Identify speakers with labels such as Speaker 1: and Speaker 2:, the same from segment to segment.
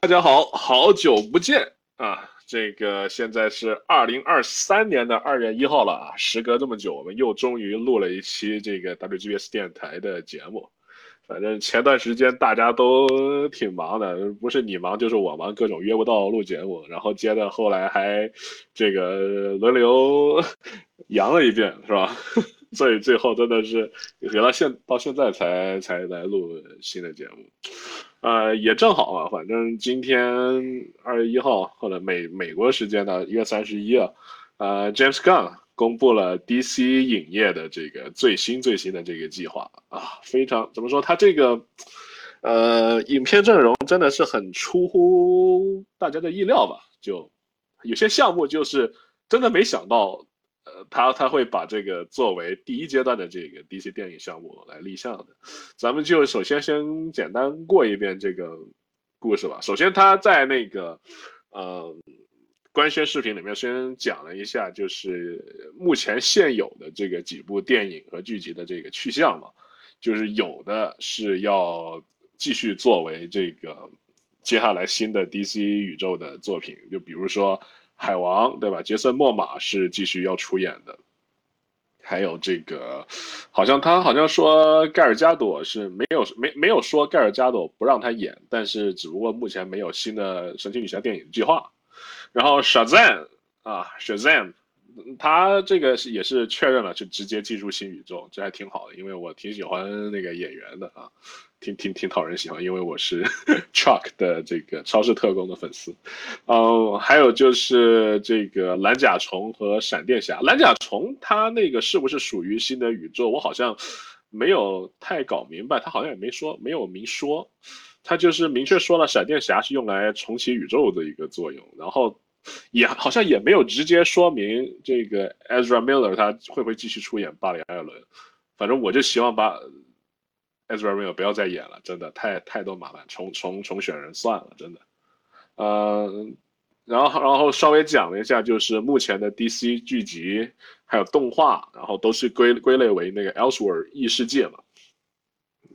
Speaker 1: 大家好，好久不见啊！这个现在是二零二三年的二月一号了啊，时隔这么久，我们又终于录了一期这个 WGBS 电台的节目。反正前段时间大家都挺忙的，不是你忙就是我忙，各种约不到录节目，然后接着后来还这个轮流阳了一遍，是吧？所以最后真的是原来现到现在才才来录新的节目。呃，也正好啊，反正今天二月一号或者美美国时间的一月三十一啊，呃，James Gunn 公布了 DC 影业的这个最新最新的这个计划啊，非常怎么说，他这个呃影片阵容真的是很出乎大家的意料吧？就有些项目就是真的没想到。他他会把这个作为第一阶段的这个 DC 电影项目来立项的，咱们就首先先简单过一遍这个故事吧。首先他在那个呃官宣视频里面先讲了一下，就是目前现有的这个几部电影和剧集的这个去向嘛，就是有的是要继续作为这个接下来新的 DC 宇宙的作品，就比如说。海王对吧？杰森·莫玛是继续要出演的，还有这个，好像他好像说盖尔加朵是没有没没有说盖尔加朵不让他演，但是只不过目前没有新的神奇女侠电影计划。然后 Shazam 啊，Shazam。他这个是也是确认了，就直接进入新宇宙，这还挺好的，因为我挺喜欢那个演员的啊，挺挺挺讨人喜欢，因为我是 Chuck 的这个超市特工的粉丝。嗯，还有就是这个蓝甲虫和闪电侠，蓝甲虫他那个是不是属于新的宇宙？我好像没有太搞明白，他好像也没说，没有明说，他就是明确说了闪电侠是用来重启宇宙的一个作用，然后。也好像也没有直接说明这个 Ezra Miller 他会不会继续出演巴里·艾伦，反正我就希望把 Ezra Miller 不要再演了，真的太太多麻烦，重重重选人算了，真的。嗯，然后然后稍微讲了一下，就是目前的 DC 剧集还有动画，然后都是归归类为那个 Elsewhere 异世界嘛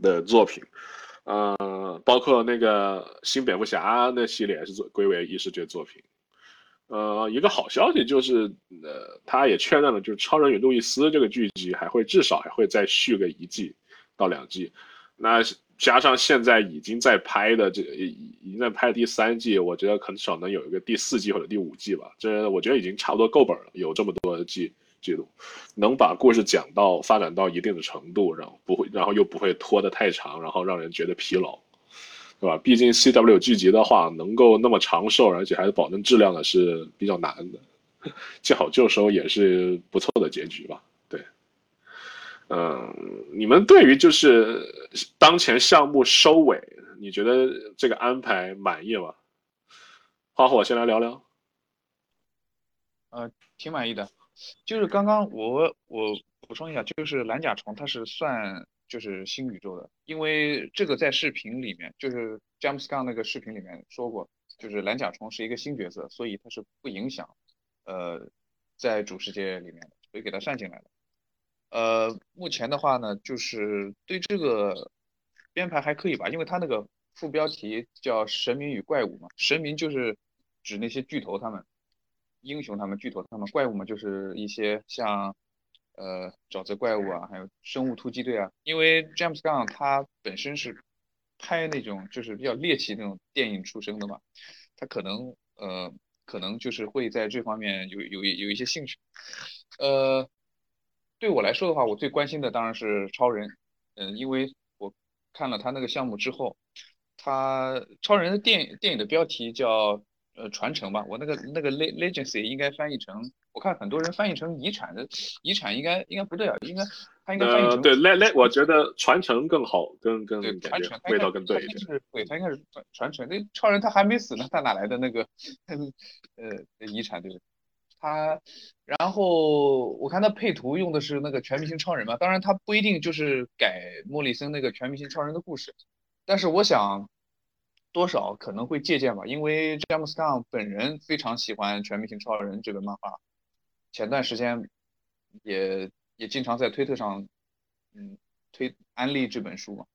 Speaker 1: 的作品，呃，包括那个新蝙蝠侠那系列也是归为异世界作品。呃，一个好消息就是，呃，他也确认了，就是《超人与路易斯》这个剧集还会至少还会再续个一季到两季，那加上现在已经在拍的这已经在拍第三季，我觉得很少能有一个第四季或者第五季吧，这我觉得已经差不多够本了，有这么多季季度，能把故事讲到发展到一定的程度，然后不会，然后又不会拖得太长，然后让人觉得疲劳。对吧？毕竟 C W 剧集的话，能够那么长寿，而且还是保证质量的，是比较难的。见好就收也是不错的结局吧？嗯，你们对于就是当前项目收尾，你觉得这个安排满意吗？花火先来聊聊。
Speaker 2: 呃，挺满意的。就是刚刚我我补充一下，就是蓝甲虫它是算。就是新宇宙的，因为这个在视频里面，就是詹姆斯刚那个视频里面说过，就是蓝甲虫是一个新角色，所以它是不影响，呃，在主世界里面的，所以给它算进来了。呃，目前的话呢，就是对这个编排还可以吧，因为它那个副标题叫“神明与怪物”嘛，神明就是指那些巨头他们，英雄他们，巨头他们，怪物嘛就是一些像。呃，沼泽怪物啊，还有生物突击队啊，因为 James Gunn 他本身是拍那种就是比较猎奇那种电影出身的嘛，他可能呃可能就是会在这方面有有有一些兴趣。呃，对我来说的话，我最关心的当然是超人，嗯，因为我看了他那个项目之后，他超人的电影电影的标题叫呃传承吧，我那个那个 Legacy 应该翻译成。我看很多人翻译成遗产的，遗产应该应该不对啊，应该他应该翻译成
Speaker 1: 对来来，我觉得传承更好，更更
Speaker 2: 传承
Speaker 1: 味道更对一
Speaker 2: 点。是对，他应该是传传承。那超人他还没死呢，他哪来的那个 呃遗产对不对？他然后我看他配图用的是那个全明星超人嘛，当然他不一定就是改莫里森那个全明星超人的故事，但是我想多少可能会借鉴吧，因为詹姆斯· n 本人非常喜欢全明星超人这个漫画。前段时间也也经常在推特上，嗯，推安利这本书嘛。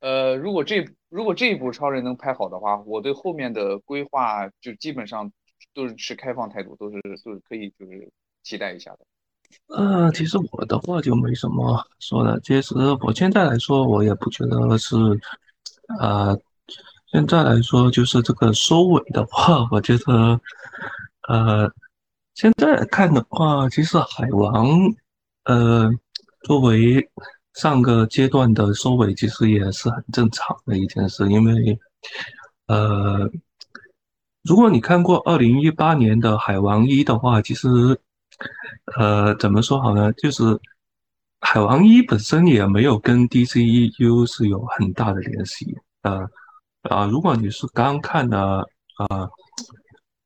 Speaker 2: 呃，如果这如果这一部超人能拍好的话，我对后面的规划就基本上都是持开放态度，都是都是可以就是期待一下的。
Speaker 3: 呃，其实我的话就没什么说的。其实我现在来说，我也不觉得是，呃，现在来说就是这个收尾的话，我觉得，呃，现在看的话，其实海王，呃，作为上个阶段的收尾，其实也是很正常的一件事，因为，呃，如果你看过二零一八年的海王一的话，其实。呃，怎么说好呢？就是海王一本身也没有跟 DCEU 是有很大的联系。呃，啊，如果你是刚看的，呃，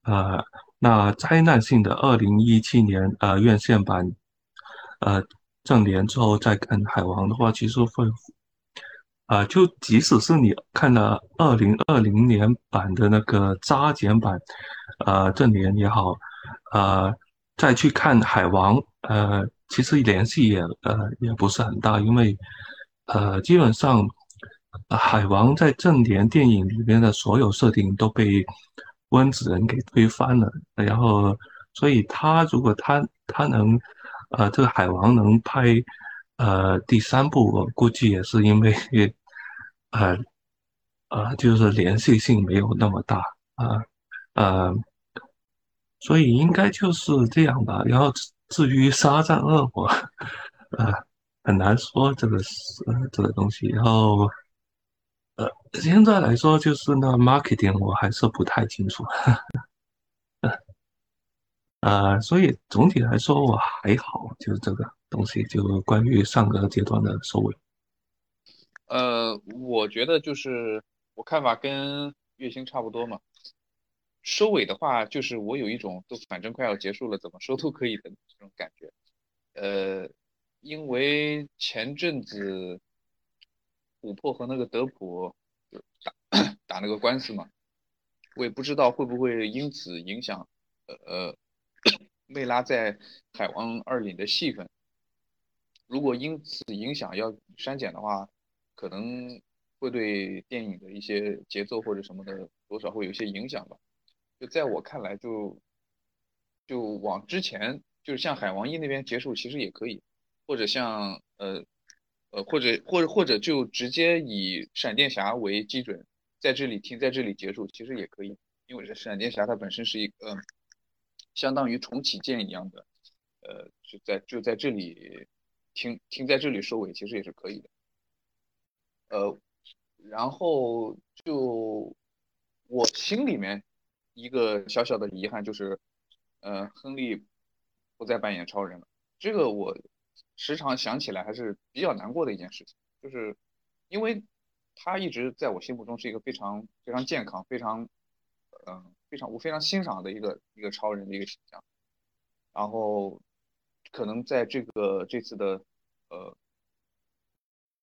Speaker 3: 呃，那灾难性的二零一七年呃院线版，呃正联之后再看海王的话，其实会，啊，就即使是你看了二零二零年版的那个扎减版，呃正联也好，呃。再去看海王，呃，其实联系也呃也不是很大，因为呃基本上海王在正联电影里边的所有设定都被温子仁给推翻了，然后所以他如果他他能呃这个海王能拍呃第三部，我估计也是因为呃呃就是联系性没有那么大啊呃。所以应该就是这样吧。然后至于沙赞二，我呃很难说这个是这个东西。然后呃现在来说，就是那 marketing 我还是不太清楚。呃，所以总体来说我还好，就是这个东西，就关于上个阶段的收尾。
Speaker 2: 呃，我觉得就是我看法跟月星差不多嘛。收尾的话，就是我有一种都反正快要结束了，怎么收都可以的这种感觉。呃，因为前阵子琥珀和那个德普打 打那个官司嘛，我也不知道会不会因此影响呃呃魅拉在海王二里的戏份。如果因此影响要删减的话，可能会对电影的一些节奏或者什么的多少会有一些影响吧。就在我看来，就就往之前，就是像海王一那边结束，其实也可以，或者像呃呃，或者或者或者就直接以闪电侠为基准，在这里停，在这里结束，其实也可以，因为闪电侠它本身是一个相当于重启键一样的，呃，就在就在这里停停在这里收尾，其实也是可以的，呃，然后就我心里面。一个小小的遗憾就是，呃，亨利不再扮演超人了。这个我时常想起来还是比较难过的一件事情，就是因为他一直在我心目中是一个非常非常健康、非常嗯非常我非常欣赏的一个一个超人的一个形象。然后可能在这个这次的呃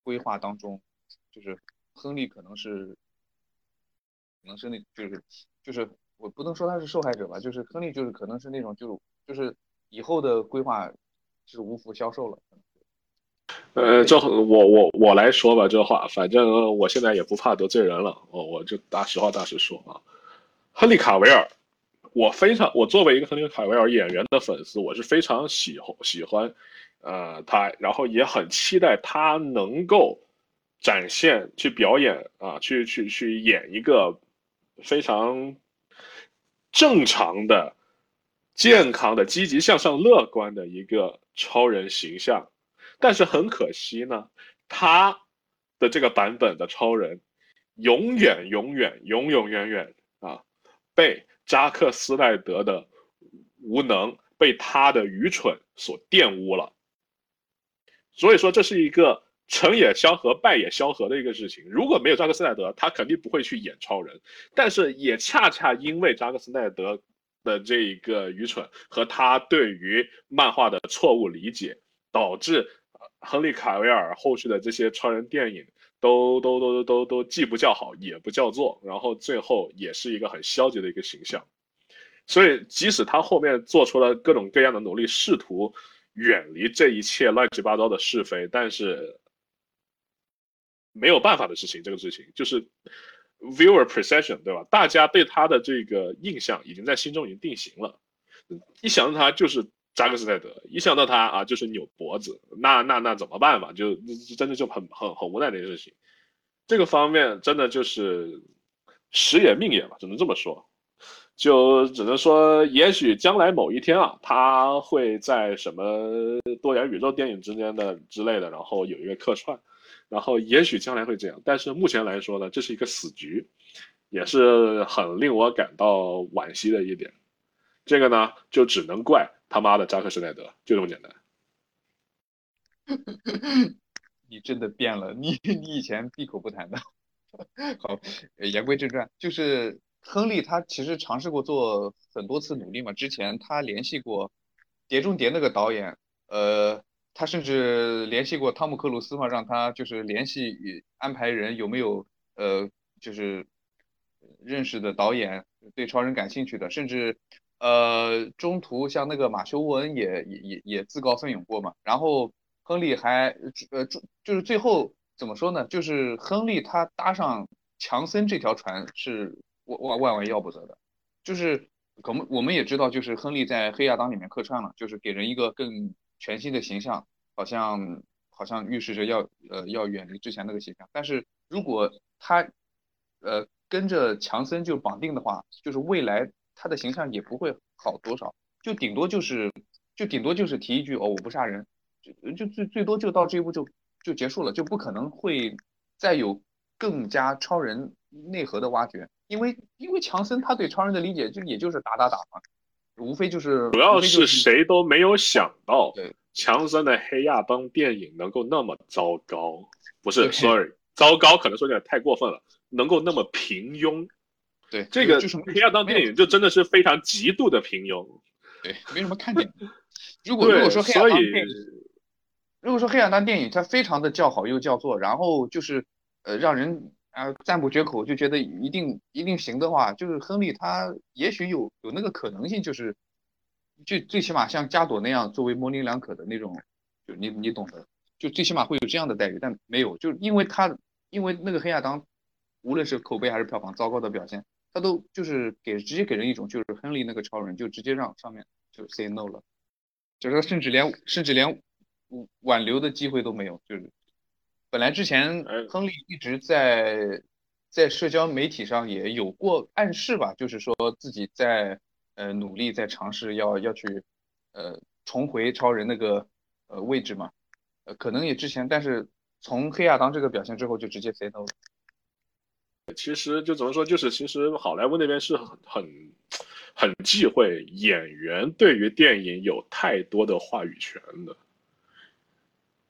Speaker 2: 规划当中，就是亨利可能是可能是那就是就是。我不能说他是受害者吧，就是亨利，就是可能是那种，就是就是以后的规划是无福消受了。
Speaker 1: 呃，这我我我来说吧，这话，反正我现在也不怕得罪人了，我我就大实话大实说啊。亨利卡维尔，我非常，我作为一个亨利卡维尔演员的粉丝，我是非常喜欢喜欢，呃，他，然后也很期待他能够展现去表演啊，去去去演一个非常。正常的、健康的、积极向上、乐观的一个超人形象，但是很可惜呢，他的这个版本的超人，永远、永远、永永远远啊，被扎克斯奈德的无能、被他的愚蠢所玷污了。所以说，这是一个。成也萧何，败也萧何的一个事情。如果没有扎克斯奈德，他肯定不会去演超人。但是也恰恰因为扎克斯奈德的这一个愚蠢和他对于漫画的错误理解，导致亨利卡维尔后续的这些超人电影都都都都都既不叫好也不叫座，然后最后也是一个很消极的一个形象。所以即使他后面做出了各种各样的努力，试图远离这一切乱七八糟的是非，但是。没有办法的事情，这个事情就是 viewer perception，对吧？大家对他的这个印象已经在心中已经定型了，一想到他就是扎克施奈德，一想到他啊就是扭脖子，那那那怎么办嘛？就真的就很很很无奈的一件事情。这个方面真的就是时也命也吧，只能这么说。就只能说，也许将来某一天啊，他会在什么多元宇宙电影之间的之类的，然后有一个客串，然后也许将来会这样。但是目前来说呢，这是一个死局，也是很令我感到惋惜的一点。这个呢，就只能怪他妈的扎克施奈德，就这么简单。
Speaker 2: 你真的变了，你你以前闭口不谈的。好，言归正传，就是。亨利他其实尝试过做很多次努力嘛，之前他联系过《碟中谍》那个导演，呃，他甚至联系过汤姆克鲁斯嘛，让他就是联系安排人有没有呃，就是认识的导演对超人感兴趣的，甚至呃中途像那个马修沃恩也也也也自告奋勇过嘛，然后亨利还呃就是最后怎么说呢？就是亨利他搭上强森这条船是。万万万万要不得的，就是我们我们也知道，就是亨利在黑亚当里面客串了，就是给人一个更全新的形象，好像好像预示着要呃要远离之前那个形象。但是如果他呃跟着强森就绑定的话，就是未来他的形象也不会好多少，就顶多就是就顶多就是提一句哦我不杀人，就就最最多就到这一步就就结束了，就不可能会再有更加超人内核的挖掘。因为因为强森他对超人的理解就也就是打打打嘛，无非就是
Speaker 1: 主要是谁都没有想到，强森的黑亚当电影能够那么糟糕，不是，sorry，糟糕可能说有点太过分了，能够那么平庸，
Speaker 2: 对，
Speaker 1: 这个
Speaker 2: 就是
Speaker 1: 黑亚当电影就真的是非常极度的平庸，
Speaker 2: 对，没什么看点。如果如果说黑亚当电影，如果说黑亚当电影它非常的叫好又叫座，然后就是呃让人。啊，赞不绝口，就觉得一定一定行的话，就是亨利他也许有有那个可能性，就是就最起码像加朵那样作为模棱两可的那种，就你你懂的，就最起码会有这样的待遇，但没有，就因为他因为那个黑亚当，无论是口碑还是票房糟糕的表现，他都就是给直接给人一种就是亨利那个超人就直接让上面就 say no 了，就是甚至连甚至连挽留的机会都没有，就是。本来之前亨利一直在在社交媒体上也有过暗示吧，就是说自己在呃努力在尝试要要去呃重回超人那个呃位置嘛，呃可能也之前，但是从黑亚当这个表现之后就直接 say no 了。
Speaker 1: 其实就怎么说，就是其实好莱坞那边是很很很忌讳演员对于电影有太多的话语权的。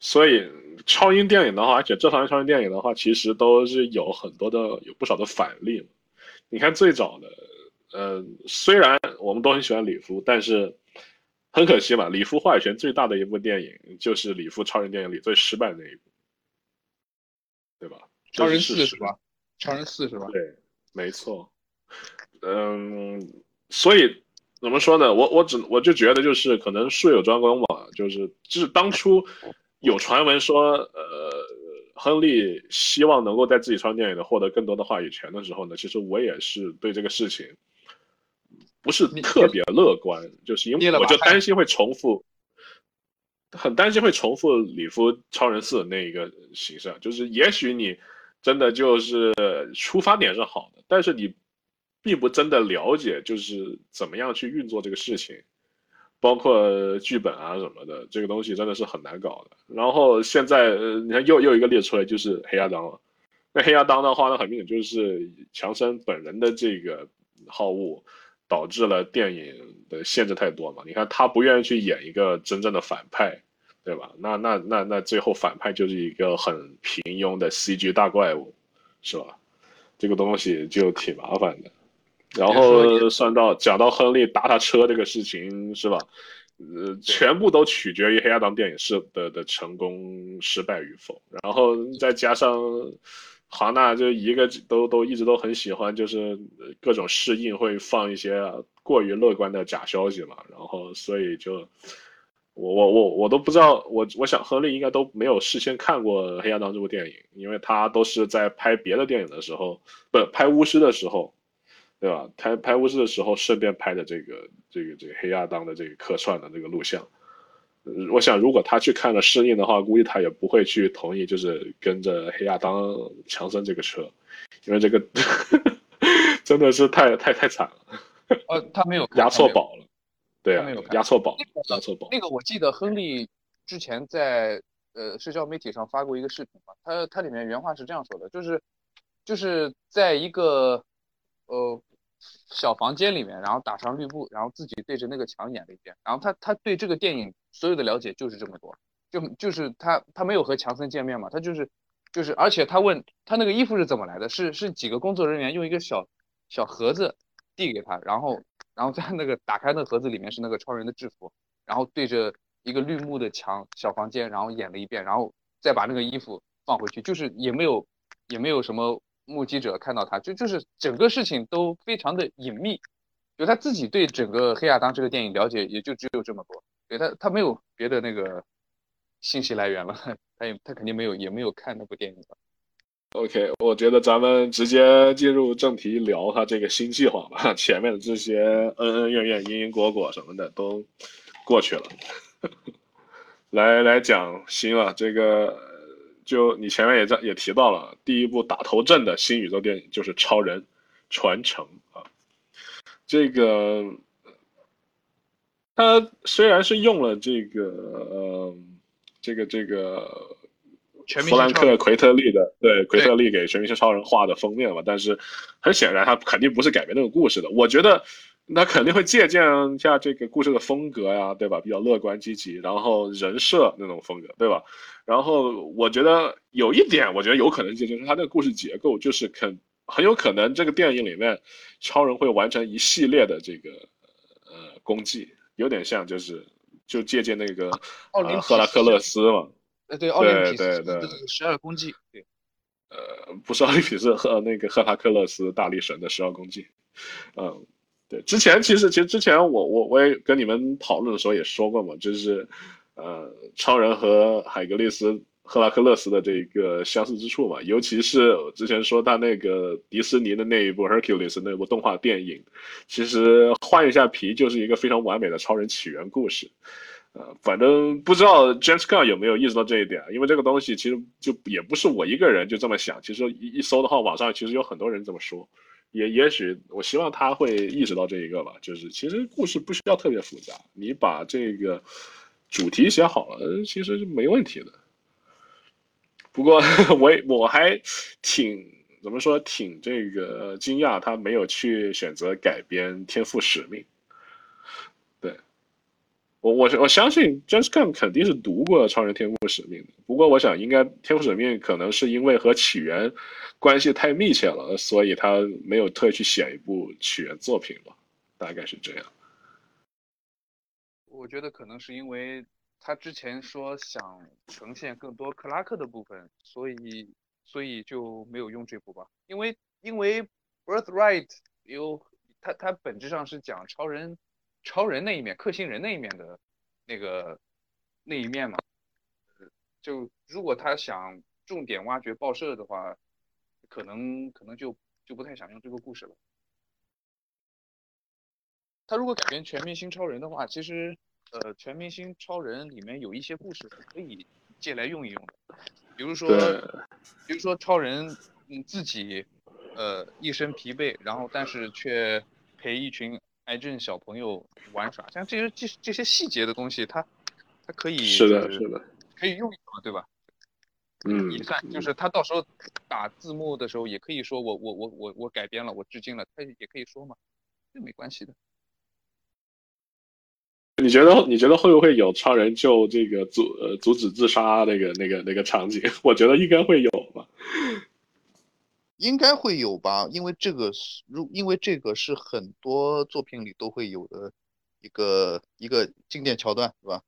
Speaker 1: 所以，超英电影的话，而且这方面超英电影的话，其实都是有很多的、有不少的反例。你看最早的，呃，虽然我们都很喜欢李夫，但是很可惜嘛，李夫话语权最大的一部电影就是李夫超人电影里最失败的那一部，对吧？
Speaker 2: 超人四是吧？超人四是吧？
Speaker 1: 对，没错。嗯，所以怎么说呢？我我只我就觉得就是可能术有专攻嘛，就是就是当初。有传闻说，呃，亨利希望能够在自己超电影的获得更多的话语权的时候呢，其实我也是对这个事情不是特别乐观，就是因为我就担心会重复，很担心会重复里夫超人四那一个形象，就是也许你真的就是出发点是好的，但是你并不真的了解就是怎么样去运作这个事情。包括剧本啊什么的，这个东西真的是很难搞的。然后现在，呃你看又又一个列出来就是黑亚当了。那黑亚当的话，呢很明显就是强森本人的这个好恶，导致了电影的限制太多嘛。你看他不愿意去演一个真正的反派，对吧？那那那那最后反派就是一个很平庸的 CG 大怪物，是吧？这个东西就挺麻烦的。然后算到讲到亨利搭他车这个事情是吧？呃，全部都取决于黑亚当电影是的的成功失败与否。然后再加上华纳就一个都都一直都很喜欢，就是各种试映会放一些过于乐观的假消息嘛。然后所以就我我我我都不知道，我我想亨利应该都没有事先看过《黑亚当》这部电影，因为他都是在拍别的电影的时候，不拍巫师的时候，对吧？拍拍巫师的时候顺便拍的这个这个这个黑亚当的这个客串的这个录像。我想如果他去看了试映的话，估计他也不会去同意，就是跟着黑亚当强森这个车，因为这个 真的是太太太惨了。
Speaker 2: 呃，他没有
Speaker 1: 压错宝了。对啊，压错宝，压错宝。
Speaker 2: 那个我记得亨利之前在呃社交媒体上发过一个视频嘛，他他里面原话是这样说的，就是就是在一个呃小房间里面，然后打上绿布，然后自己对着那个墙演了一遍，然后他他对这个电影所有的了解就是这么多，就就是他他没有和强森见面嘛，他就是就是而且他问他那个衣服是怎么来的，是是几个工作人员用一个小小盒子递给他，然后。然后在那个打开那盒子里面是那个超人的制服，然后对着一个绿幕的墙小房间，然后演了一遍，然后再把那个衣服放回去，就是也没有也没有什么目击者看到他，就就是整个事情都非常的隐秘，就他自己对整个黑亚当这个电影了解也就只有这么多，对他他没有别的那个信息来源了，他也他肯定没有也没有看那部电影了。
Speaker 1: OK，我觉得咱们直接进入正题聊他这个新计划吧。前面的这些恩恩怨怨、因因果果什么的都过去了，来来讲新了。这个就你前面也在也提到了，第一部打头阵的新宇宙电影就是《超人传承》啊。这个他虽然是用了这个呃这个这个。弗兰克·奎特利的对奎特利给《全明星超人》画的封面嘛，但是很显然他肯定不是改编那个故事的。我觉得他肯定会借鉴一下这个故事的风格呀，对吧？比较乐观积极，然后人设那种风格，对吧？然后我觉得有一点，我觉得有可能借鉴是他那个故事结构，就是肯很有可能这个电影里面超人会完成一系列的这个呃功绩，有点像就是就借鉴那个呃赫拉克勒斯嘛。
Speaker 2: 哎，对，奥林匹斯的十二功绩，对，
Speaker 1: 呃，不是奥林匹斯和那个赫拉克勒斯大力神的十二功绩，嗯，对，之前其实其实之前我我我也跟你们讨论的时候也说过嘛，就是呃，超人和海格力斯赫拉克勒斯的这个相似之处嘛，尤其是之前说他那个迪士尼的那一部 Hercules 那部动画电影，其实换一下皮就是一个非常完美的超人起源故事。呃，反正不知道 James Gunn 有没有意识到这一点，因为这个东西其实就也不是我一个人就这么想，其实一一搜的话，网上其实有很多人这么说，也也许我希望他会意识到这一个吧，就是其实故事不需要特别复杂，你把这个主题写好了，其实是没问题的。不过 我我还挺怎么说，挺这个惊讶，他没有去选择改编《天赋使命》。对我我我相信 James Gunn 肯定是读过《超人天赋使命》的，不过我想应该《天赋使命》可能是因为和起源关系太密切了，所以他没有特意去写一部起源作品吧，大概是这样。
Speaker 2: 我觉得可能是因为他之前说想呈现更多克拉克的部分，所以所以就没有用这部吧，因为因为 Birthright 有他他本质上是讲超人。超人那一面，克星人那一面的那个那一面嘛，就如果他想重点挖掘报社的话，可能可能就就不太想用这个故事了。他如果改编全明星超人的话，其实呃，全明星超人里面有一些故事可以借来用一用的，比如说比如说超人嗯自己呃一身疲惫，然后但是却陪一群。癌症小朋友玩耍，像这些这这些细节的东西，他他可以
Speaker 1: 是的，是的，
Speaker 2: 可以用一用，对吧？
Speaker 1: 嗯，
Speaker 2: 也算，就是他到时候打字幕的时候，也可以说我我我我我改编了，我致敬了，他也可以说嘛，这没关系的。
Speaker 1: 你觉得你觉得会不会有超人救这个阻呃阻止自杀那个那个那个场景？我觉得应该会有吧。
Speaker 4: 应该会有吧，因为这个是如因为这个是很多作品里都会有的一个一个经典桥段，是吧？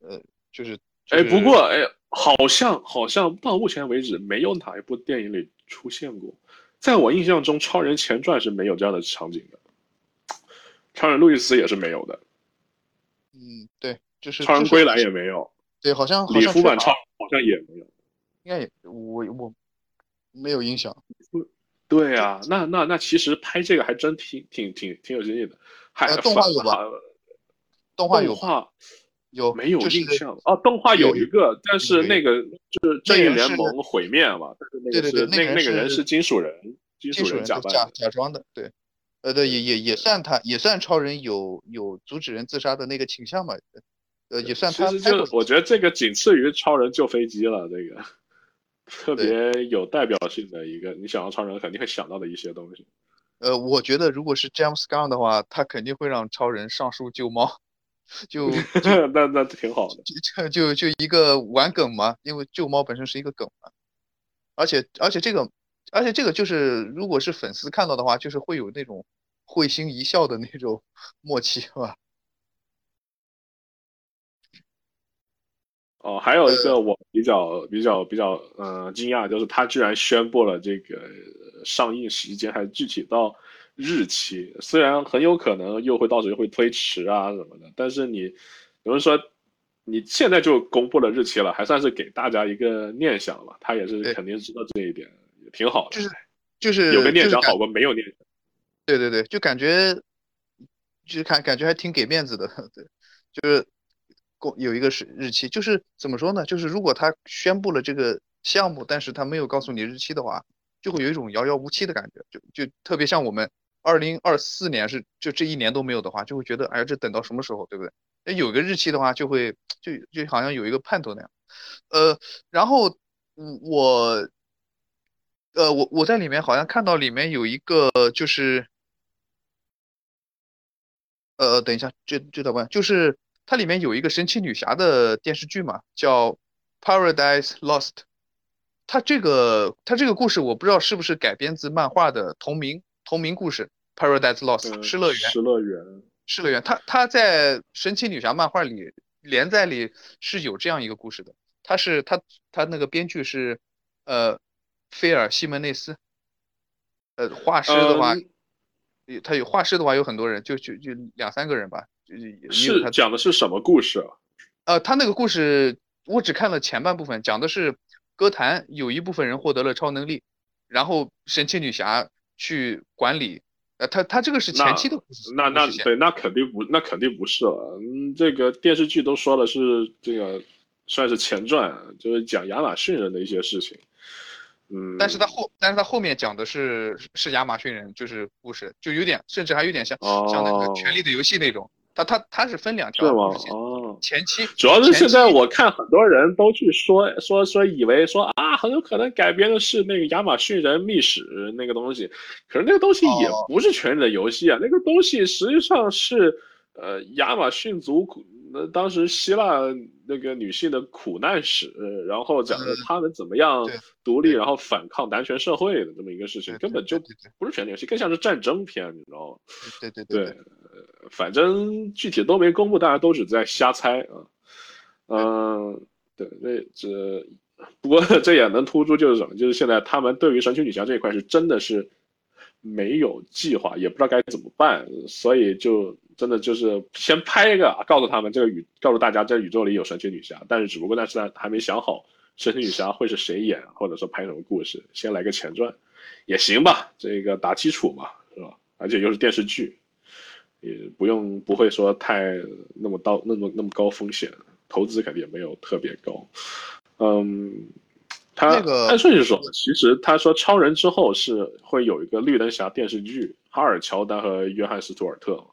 Speaker 4: 呃，就是
Speaker 1: 哎，不过哎，好像好像到目前为止没有哪一部电影里出现过，在我印象中，《超人前传》是没有这样的场景的，《超人路易斯》也是没有的。
Speaker 4: 嗯，对，
Speaker 2: 就是
Speaker 1: 超人归来也没有，
Speaker 2: 对，好像好
Speaker 1: 里
Speaker 2: 像是
Speaker 1: 夫版超好像也没有。
Speaker 2: 应该也我我没有影响。
Speaker 1: 对啊，那那那其实拍这个还真挺挺挺挺有经验的，还
Speaker 2: 呃动画有吧动画有
Speaker 1: 动画
Speaker 2: 有
Speaker 1: 没有
Speaker 2: 就是
Speaker 1: 印象哦，动画有一个，但是那个就是正义联盟毁灭嘛，但是那个
Speaker 2: 对对
Speaker 1: 是那
Speaker 2: 对那个
Speaker 1: 那个人是金属人，金
Speaker 2: 金属
Speaker 1: 人
Speaker 2: 假
Speaker 1: 假。
Speaker 2: 假装的，对，呃对也也也算他也算超人有有阻止人自杀的那个倾向嘛，呃也算
Speaker 1: 其实
Speaker 2: 他拍过
Speaker 1: 就我觉得这个仅次于超人救飞机了，这个特别有代表性的一个，你想到超人肯定会想到的一些东西。
Speaker 2: 呃，我觉得如果是 James Gunn 的话，他肯定会让超人上树救猫，就
Speaker 1: 那那挺好的。
Speaker 2: 就就就一个玩梗嘛，因为救猫本身是一个梗嘛，而且而且这个而且这个就是如果是粉丝看到的话，就是会有那种会心一笑的那种 默契，是吧？
Speaker 1: 哦，还有一
Speaker 2: 呃
Speaker 1: 个我比较比较比较呃惊讶，就是他居然宣布了这个呃上映时间，还具体到日期。虽然很有可能又会到时候会推迟啊什么的，但是你有人说你现在就公布了日期了，还算是给大家一个念想吧。他也是肯定知道这一点，也挺好的。
Speaker 2: 就是就是
Speaker 1: 有个念想好过没有念想。
Speaker 2: 对对对，就感觉就是感感觉还挺给面子的，对，就是公有一个是日期，就是怎么说呢？就是如果他宣布了这个项目，但是他没有告诉你日期的话，就会有一种遥遥无期的感觉，就就特别像我们二零二四年是就这一年都没有的话，就会觉得哎呀这等到什么时候，对不对？那有个日期的话，就会就就好像有一个盼头那样。呃，然后我呃我我在里面好像看到里面有一个就是。呃，等一下，这这道关就是它里面有一个神奇女侠的电视剧嘛，叫《Paradise Lost》。它这个它这个故事我不知道是不是改编自漫画的同名同名故事《Paradise Lost》
Speaker 1: 嗯
Speaker 2: 失乐园。
Speaker 1: 失乐园。
Speaker 2: 失乐园，它它在神奇女侠漫画里连载里是有这样一个故事的。它是它它那个编剧是呃菲尔西门内斯，呃画师的话。
Speaker 1: 嗯
Speaker 2: 有他有画师的话有很多人，就就就两三个人吧，
Speaker 1: 是讲的是什么故事啊？
Speaker 2: 呃，他那个故事我只看了前半部分，讲的是歌坛有一部分人获得了超能力，然后神奇女侠去管理。呃，他他这个是前期的故事，
Speaker 1: 那那对，那肯定不，那肯定不是了。嗯，这个电视剧都说的是这个算是前传，就是讲亚马逊人的一些事情。嗯，
Speaker 2: 但是他后但是他后面讲的是是亚马逊人，就是故事，就有点甚至还有点像、像那个
Speaker 1: 哦《
Speaker 2: 权力的游戏》那种。他他他是分两条
Speaker 1: 是吗？
Speaker 2: 故事？线，
Speaker 1: 哦，
Speaker 2: 前期
Speaker 1: 主要是现在我看很多人都去说说说，以为说啊，很有可能改编的是那个亚马逊人秘史那个东西，可是那个东西也
Speaker 2: 哦。
Speaker 1: 不是《权力的游戏》啊，那个东西实际上是呃亚马逊族苦，那当时希腊那个女性的苦难史，然后讲的
Speaker 2: 嗯。
Speaker 1: 她们怎么样独立，
Speaker 2: 对。
Speaker 1: 然后反抗男权社会的这么一个事情，根本就
Speaker 2: 对对。对
Speaker 1: 不是权力游戏，更像是战争片，你知道吗？
Speaker 2: 对对。
Speaker 1: 对，反正具体都没公布，大家都只在瞎猜啊。嗯，对，这这不过这也能突出就是什么？就是现在他们对于神奇女侠这一块是真的是没有计划，也不知道该怎么办，所以就真的就是先拍一个，告诉他们这个宇，告诉大家这宇宙里有神奇女侠，但是只不过但是他还没想好神奇女侠会是谁演，或者说拍什么故事，先来个前传也行吧，这个打基础嘛，是吧？而且又是电视剧。也不用不会说太那么高那么那么高风险，投资肯定也没有特别高。嗯，他
Speaker 2: 那个
Speaker 1: 按顺序说，其实他说超人之后是会有一个绿灯侠电视剧，哈尔乔丹和约翰斯图尔特，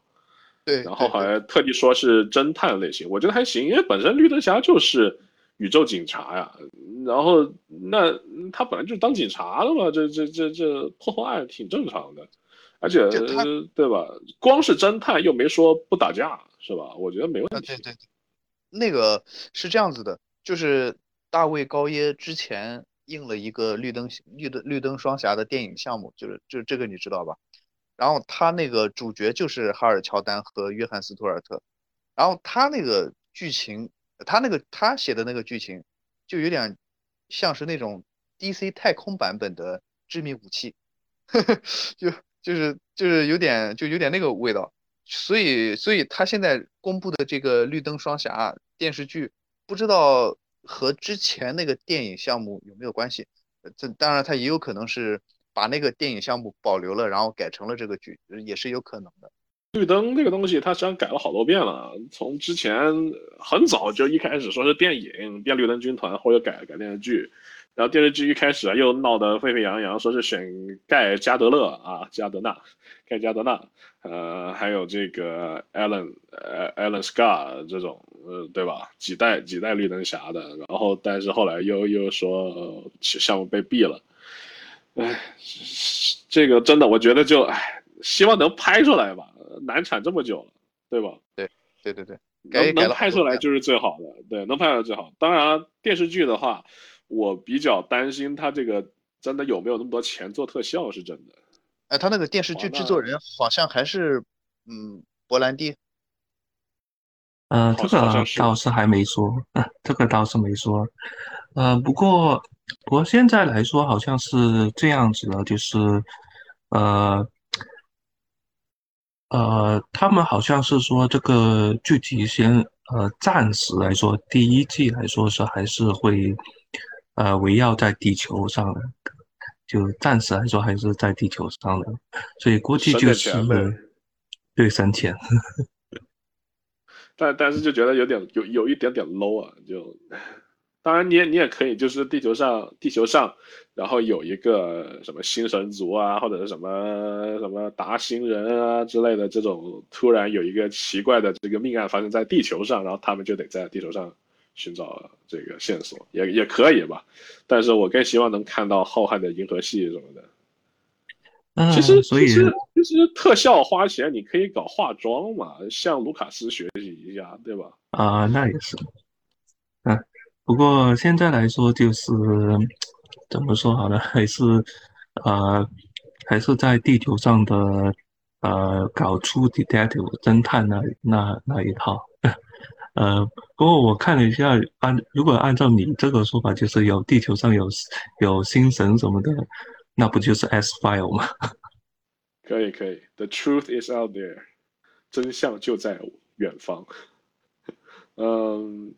Speaker 2: 对，
Speaker 1: 然后还特地说是侦探类型，我觉得还行，因为本身绿灯侠就是宇宙警察呀，然后那他本来就是当警察的嘛，这这这这破破案挺正常的。而且对吧？光是侦探又没说不打架，是吧？我觉得没问
Speaker 2: 啊，
Speaker 1: 题。
Speaker 2: 对对对，那个是这样子的，就是大卫高耶之前应了一个绿灯绿灯绿灯双侠的电影项目，就是就这个你知道吧？然后他那个主角就是哈尔乔丹和约翰斯图尔特，然后他那个剧情，他那个他写的那个剧情，就有点像是那种 DC 太空版本的致命武器，就就是就是有点就有点那个味道。
Speaker 4: 所以所以他现在公布的这个绿灯双侠电视剧，不知道和之前那个电影项目有没有关系？这当然他也有可能是把那个电影项目保留了，然后改成了这个剧，也是有可能的。
Speaker 1: 绿灯这个东西，它实际上改了好多遍了。从之前很早就一开始说是电影变绿灯军团，后又改改电视剧，然后电视剧一开始啊又闹得沸沸扬扬，说是选盖加德勒啊加德纳，盖加德纳，呃，还有这个 Alan 呃 Alan Scar 这种呃对吧？几代几代绿灯侠的，然后但是后来又又说、呃项目被毙了，哎，这个真的我觉得就哎，希望能拍出来吧。难产这么久了，对吧？
Speaker 4: 对对对，对
Speaker 1: 能能拍出来就是最好的，对，能拍出来最好。当然，电视剧的话，我比较担心他这个真的有没有那么多钱做特效，是真的。
Speaker 4: 哎，他那个电视剧制作人好像还是嗯伯兰蒂，
Speaker 3: 呃，这个倒是还没说，呃，这个倒是没说。呃，不过不过现在来说好像是这样子的，就是呃呃，他们好像是说这个剧集先呃暂时来说，第一季来说是还是会呃围绕在地球上的，就暂时来说还是在地球上的，所以估计就是对省钱。
Speaker 1: 但但是就觉得有点有有一点点 low 啊，就当然你也你也可以就是地球上地球上，然后有一个什么星神族啊，或者是什么什么达星人啊之类的这种，突然有一个奇怪的这个命案发生在地球上，然后他们就得在地球上寻找这个线索，也也可以吧。但是我更希望能看到浩瀚的银河系什么的。
Speaker 3: 嗯，
Speaker 1: 其实
Speaker 3: 所以
Speaker 1: 其实其实特效花钱，你可以搞化妆嘛，向卢卡斯学习一下，对吧？
Speaker 3: 啊、那也是，嗯，不过现在来说就是怎么说好呢？还是呃，还是在地球上的呃，搞出 detective 侦探那那那一套。呃，不过我看了一下，按如果按照你这个说法，就是有地球上有有星神什么的，那不就是 S file 吗？
Speaker 1: 可以可以，The truth is out there，真相就在远方。嗯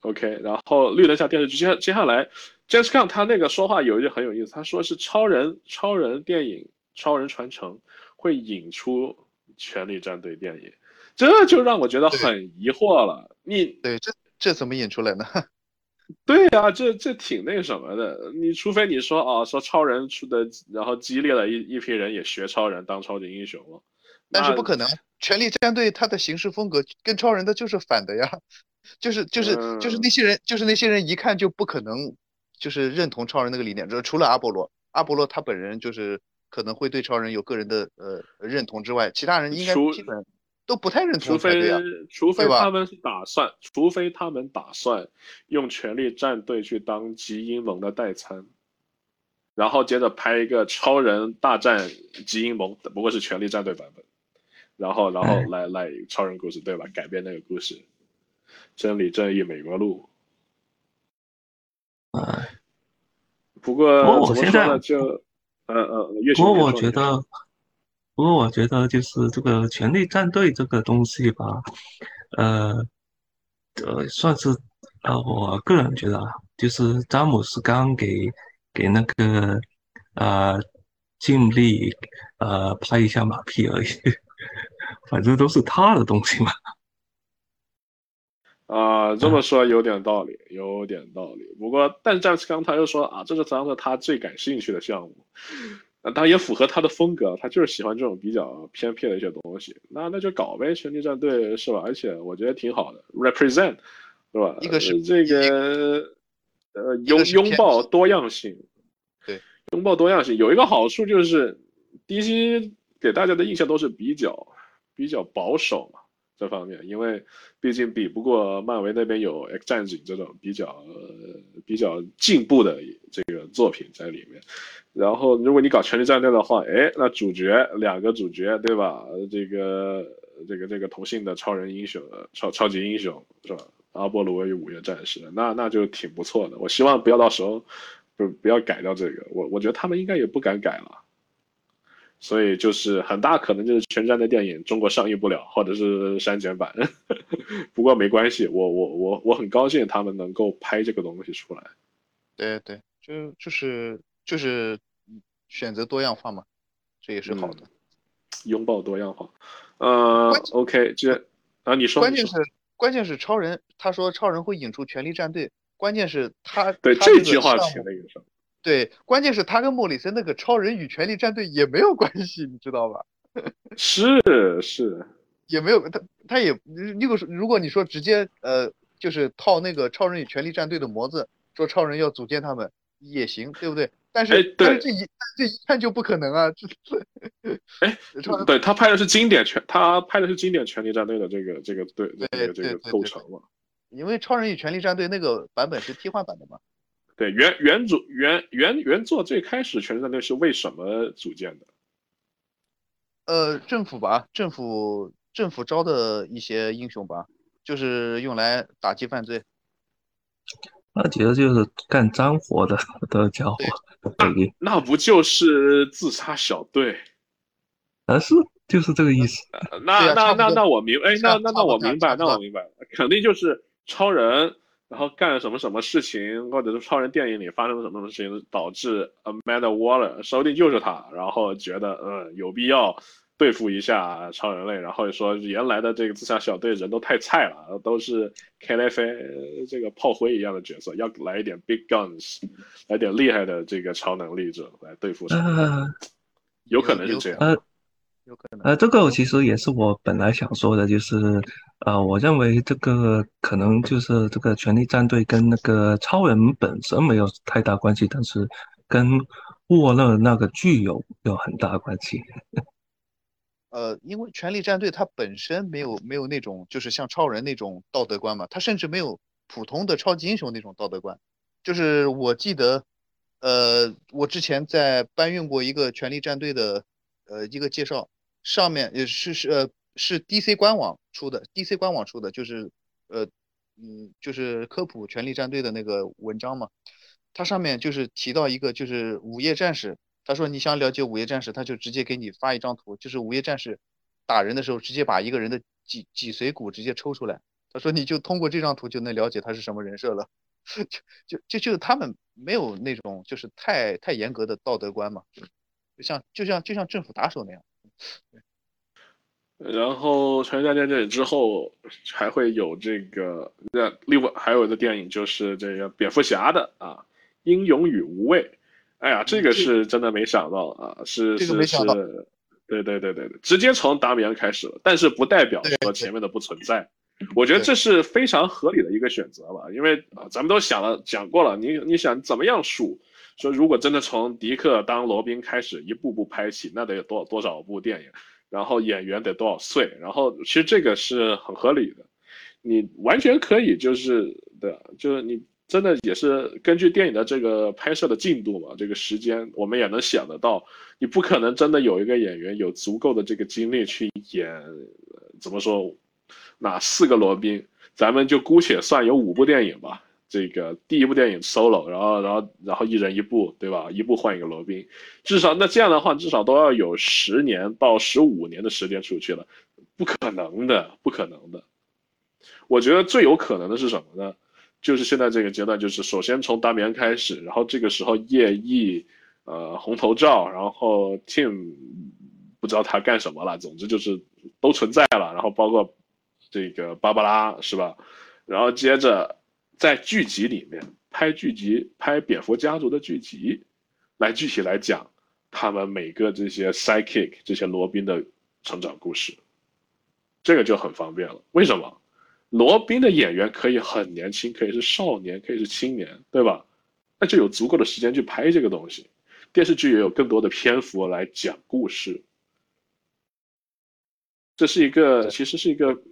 Speaker 1: ，OK，然后绿灯下电视剧接接下来，James Gunn 他那个说话有一句很有意思，他说是超人超人电影《超人传承》会引出权力战队电影，这就让我觉得很疑惑了。你
Speaker 4: 对，这这怎么引出来呢？
Speaker 1: 对呀、这这挺那什么的。你除非你说啊，说超人出的，然后激励了一一批人也学超人当超级英雄了，
Speaker 4: 但是不可能，权力战队他的行事风格跟超人的就是反的呀，就是就是就是
Speaker 1: 嗯
Speaker 4: 那些人，就是那些人一看就不可能就是认同超人那个理念，这除了阿波罗，阿波罗他本人就是可能会对超人有个人的呃认同之外，其他人应该基本都不太认同
Speaker 1: 除非。
Speaker 4: 除非
Speaker 1: 他们是打算，除非他们打算用权力战队去当极阴盟的代餐，然后接着拍一个超人大战极阴盟，不过是权力战队版本，然后然后
Speaker 3: 哎
Speaker 1: 来来超人故事对吧？改编那个故事，真理正义美国路。
Speaker 3: 呃，
Speaker 1: 不过
Speaker 3: 不过我
Speaker 1: 怎么
Speaker 3: 现在
Speaker 1: 说呢？就，呃呃，越
Speaker 3: 不过我觉得，不过我觉得就是这个权力战队这个东西吧，呃，呃，算是呃，我个人觉得啊，就是詹姆斯刚给给那个呃尽力呃拍一下马屁而已，反正都是他的东西嘛。
Speaker 1: 啊、这么说有点道理，有点道理。不过，但詹姆斯刚他又说啊，这是当时他最感兴趣的项目，那当然也符合他的风格，他就是喜欢这种比较偏僻的一些东西。那那就搞呗，权力战队是吧？而且我觉得挺好的，represent 是吧？
Speaker 4: 一个是
Speaker 1: 呃这个呃拥拥抱多样性，
Speaker 4: 对，
Speaker 1: 拥抱多样性有一个好处就是 DC 给大家的印象都是比较比较保守嘛。这方面，因为毕竟比不过漫威那边有 X 战警这种比较、呃、比较进步的这个作品在里面。然后，如果你搞权力战队的话，哎，那主角两个主角对吧？这个这个这个同性的超人英雄，超超级英雄是吧？阿波罗与五月战士，那那就挺不错的。我希望不要到时候不不要改掉这个，我我觉得他们应该也不敢改了。所以就是很大可能就是全战的电影中国上映不了，或者是删减版。不过没关系，我我我我很高兴他们能够拍这个东西出来。
Speaker 2: 对对，就就是就是选择多样化嘛，这也是好的。
Speaker 1: 拥抱多样化。呃，OK，这啊，你说。
Speaker 2: 关键是关键是超人，他说超人会引出权力战队，关键是他
Speaker 1: 对这句话起了一个什么。
Speaker 2: 对，关键是他跟莫里森那个超人与权力战队也没有关系，你知道吧？
Speaker 1: 是是，
Speaker 2: 也没有他他也如果如果你说直接呃就是套那个超人与权力战队的模子，说超人要组建他们也行，对不对？但是但是这一这一看就不可能啊！这
Speaker 1: 哎，对他拍的是经典权，他拍的是经典权力战队的这个这个对这个这个构成嘛？
Speaker 2: 因为超人与权力战队那个版本是替换版的嘛？
Speaker 1: 对原原主原原原作最开始权力战队是为什么组建的？
Speaker 2: 呃，政府吧，政府政府招的一些英雄吧，就是用来打击犯罪。
Speaker 3: 那其实就是干脏活的的家伙。
Speaker 1: 那不就是自杀小队？
Speaker 3: 啊，是就是这个意思。
Speaker 1: 那那那那我明哎，那那那我明白，那我明白，肯定就是超人。然后干了什么什么事情，或者是超人电影里发生了什么什么事情，导致 Amanda Waller，说不定就是他。然后觉得嗯有必要对付一下超人类，然后说原来的这个自杀小队人都太菜了，都是 K F A 这个炮灰一样的角色，要来一点 Big Guns，来点厉害的这个超能力者来对付。有可能是这样。
Speaker 2: 有可能。
Speaker 3: 呃，这个其实也是我本来想说的，就是，呃，我认为这个可能就是这个权力战队跟那个超人本身没有太大关系，但是跟沃勒那个剧有有很大关系。
Speaker 2: 呃，因为权力战队它本身没有没有那种就是像超人那种道德观嘛，它甚至没有普通的超级英雄那种道德观。就是我记得，呃，我之前在搬运过一个权力战队的。呃，一个介绍上面也是是呃是 DC 官网出的，DC 官网出的就是呃嗯就是科普权力战队的那个文章嘛，它上面就是提到一个就是午夜战士，他说你想了解午夜战士，他就直接给你发一张图，就是午夜战士打人的时候直接把一个人的脊脊髓骨直接抽出来，他说你就通过这张图就能了解他是什么人设了，就就就就他们没有那种就是太太严格的道德观嘛。就像就像就像政府打手那样，
Speaker 1: 然后《全家电影》之后还会有这个，那另外还有的电影就是这个蝙蝠侠的啊，《英勇与无畏》。哎呀，这个是真的没想到啊，是是是，对对对对对，直接从达米安开始了，但是不代表说前面的不存在。我觉得这是非常合理的一个选择吧，因为啊，咱们都想了讲过了，你你想怎么样数？说如果真的从迪克当罗宾开始一步步拍起，那得有多多少部电影，然后演员得多少岁，然后其实这个是很合理的，你完全可以就是对，就是你真的也是根据电影的这个拍摄的进度嘛，这个时间我们也能想得到，你不可能真的有一个演员有足够的这个精力去演，怎么说，哪四个罗宾，咱们就姑且算有五部电影吧。这个第一部电影 solo，然后然后然后一人一部，对吧？一部换一个罗宾，至少那这样的话，至少都要有十年到十五年的时间出去了，不可能的，不可能的。我觉得最有可能的是什么呢？就是现在这个阶段，就是首先从达米安开始，然后这个时候叶翼，呃，红头罩，然后 Tim 不知道他干什么了，总之就是都存在了，然后包括这个芭芭拉是吧？然后接着。在剧集里面拍剧集，拍蝙蝠家族的剧集，来具体来讲他们每个这些 sidekick 这些罗宾的成长故事，这个就很方便了。为什么？罗宾的演员可以很年轻，可以是少年，可以是青年，对吧？那就有足够的时间去拍这个东西，电视剧也有更多的篇幅来讲故事。这是一个，其实是一个，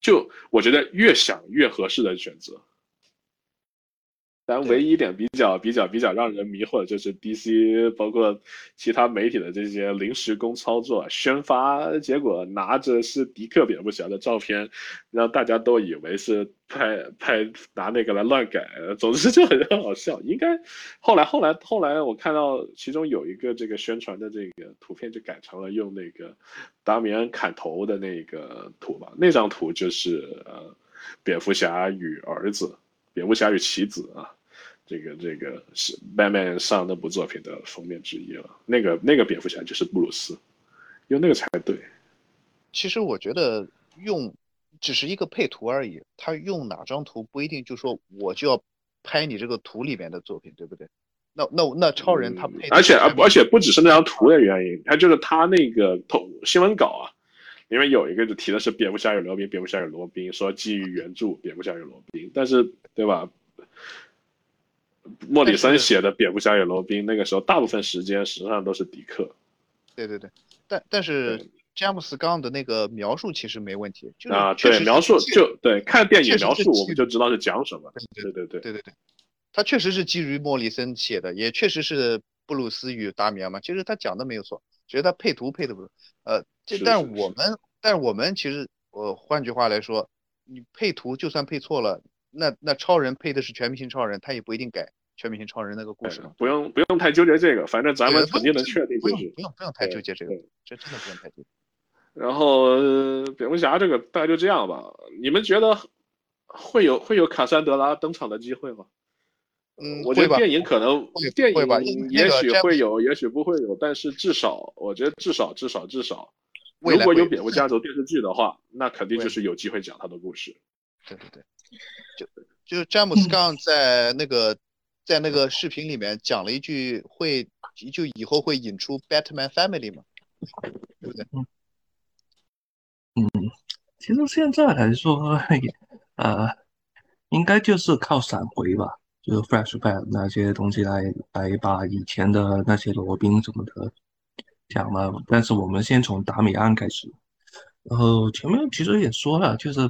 Speaker 1: 就我觉得越想越合适的选择。但唯一一点比较比较比较让人迷惑的就是 DC 包括其他媒体的这些临时工操作，宣发结果拿着是迪克蝙蝠侠的照片，让大家都以为是拍拍拿那个来乱改，总之就很很好笑。应该后来后来后来我看到其中有一个这个宣传的这个图片就改成了用那个达米安砍头的那个图吧，那张图就是呃蝙蝠侠与儿子。蝙蝠侠与棋子啊，这个这个是 Batman 上那部作品的封面之一了。那个那个蝙蝠侠就是布鲁斯，用那个才对。
Speaker 4: 其实我觉得用只是一个配图而已，他用哪张图不一定就说我就要拍你这个图里面的作品，对不对？那那那超人他配，
Speaker 1: 而且而而且不只是那张图的原因，他就是他那个头新闻稿啊。因为有一个就提的是蝙蝠侠与罗宾，蝙蝠侠与罗宾说基于原著蝙蝠侠与罗宾，但是对吧？莫里森写的蝙蝠侠与罗宾那个时候大部分时间实际上都是迪克。
Speaker 4: 对对对，但但是詹姆斯刚的那个描述其实没问题，
Speaker 1: 啊对描述就对看电影描述我们就知道是讲什么。对
Speaker 4: 对
Speaker 1: 对
Speaker 4: 对对对对，他确实是基于莫里森写的，也确实是布鲁斯与达米安嘛，其实他讲的没有错，只是他配图配的不是呃。这，但是我们，但是我们其实，呃，换句话来说，你配图就算配错了，那那超人配的是全明星超人，他也不一定改全明星超人那个故事。
Speaker 1: 不用不用太纠结这个，反正咱们肯定能确定。
Speaker 4: 不用不用不用太纠结这个，这真的不用太纠结。
Speaker 1: 然后蝙蝠侠这个大概就这样吧。你们觉得会有会有卡珊德拉登场的机会吗？
Speaker 4: 嗯，
Speaker 1: 我觉得电影可能电
Speaker 4: 影
Speaker 1: 也许会有，也许不会有，但是至少我觉得至少至少至少。如果有蝙蝠家族电视剧的话，那肯定就是有机会讲他的故事。
Speaker 4: 对对对，就就是詹姆斯刚在那个在那个视频里面讲了一句，会就以后会引出 Batman Family 嘛，对不对？
Speaker 3: 嗯嗯，其实现在来说，呃，应该就是靠闪回吧，就是 Flashback 那些东西来来把以前的那些罗宾什么的。讲了，但是我们先从达米安开始，然后前面其实也说了，就是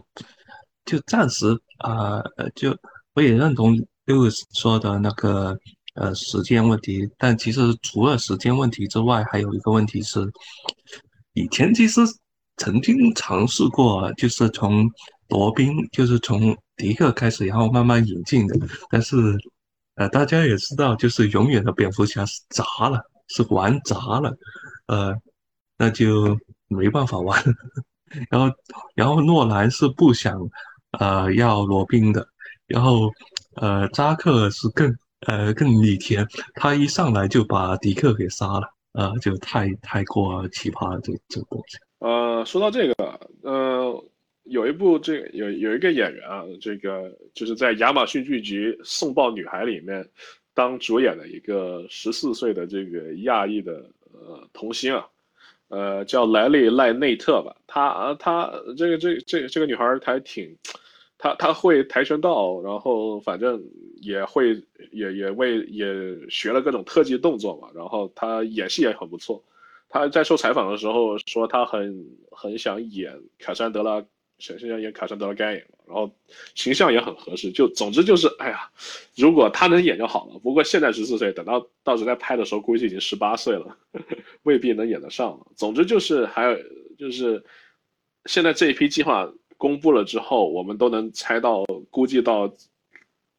Speaker 3: 就暂时啊，就我也认同 Lewis 说的那个呃时间问题，但其实除了时间问题之外，还有一个问题是，以前其实曾经尝试过，就是从罗宾，就是从迪克开始，然后慢慢引进的，但是呃，大家也知道，就是永远的蝙蝠侠是砸了，是玩砸了。呃，那就没办法玩。然后，然后诺兰是不想呃要罗宾的。然后，呃，扎克是更呃更逆天，他一上来就把迪克给杀了。呃，就太太过奇葩了，这这个东西。
Speaker 1: 呃，说到这个，呃，有一部这有有一个演员啊，这个就是在亚马逊剧集《送报女孩》里面当主演的一个十四岁的这个亚裔的。呃，童星啊，呃，叫莱利赖内特吧。她她这个这这这个女孩还挺，她她会跆拳道，然后反正也会也也为也学了各种特技动作嘛。然后她演戏也很不错。她在受采访的时候说，她很很想演卡珊德拉。想想演卡珊德拉盖演然后形象也很合适，就总之就是，哎呀，如果他能演就好了。不过现在十四岁，等到到时候再拍的时候，估计已经十八岁了，未必能演得上了。总之就是还有就是，现在这一批计划公布了之后，我们都能猜到，估计到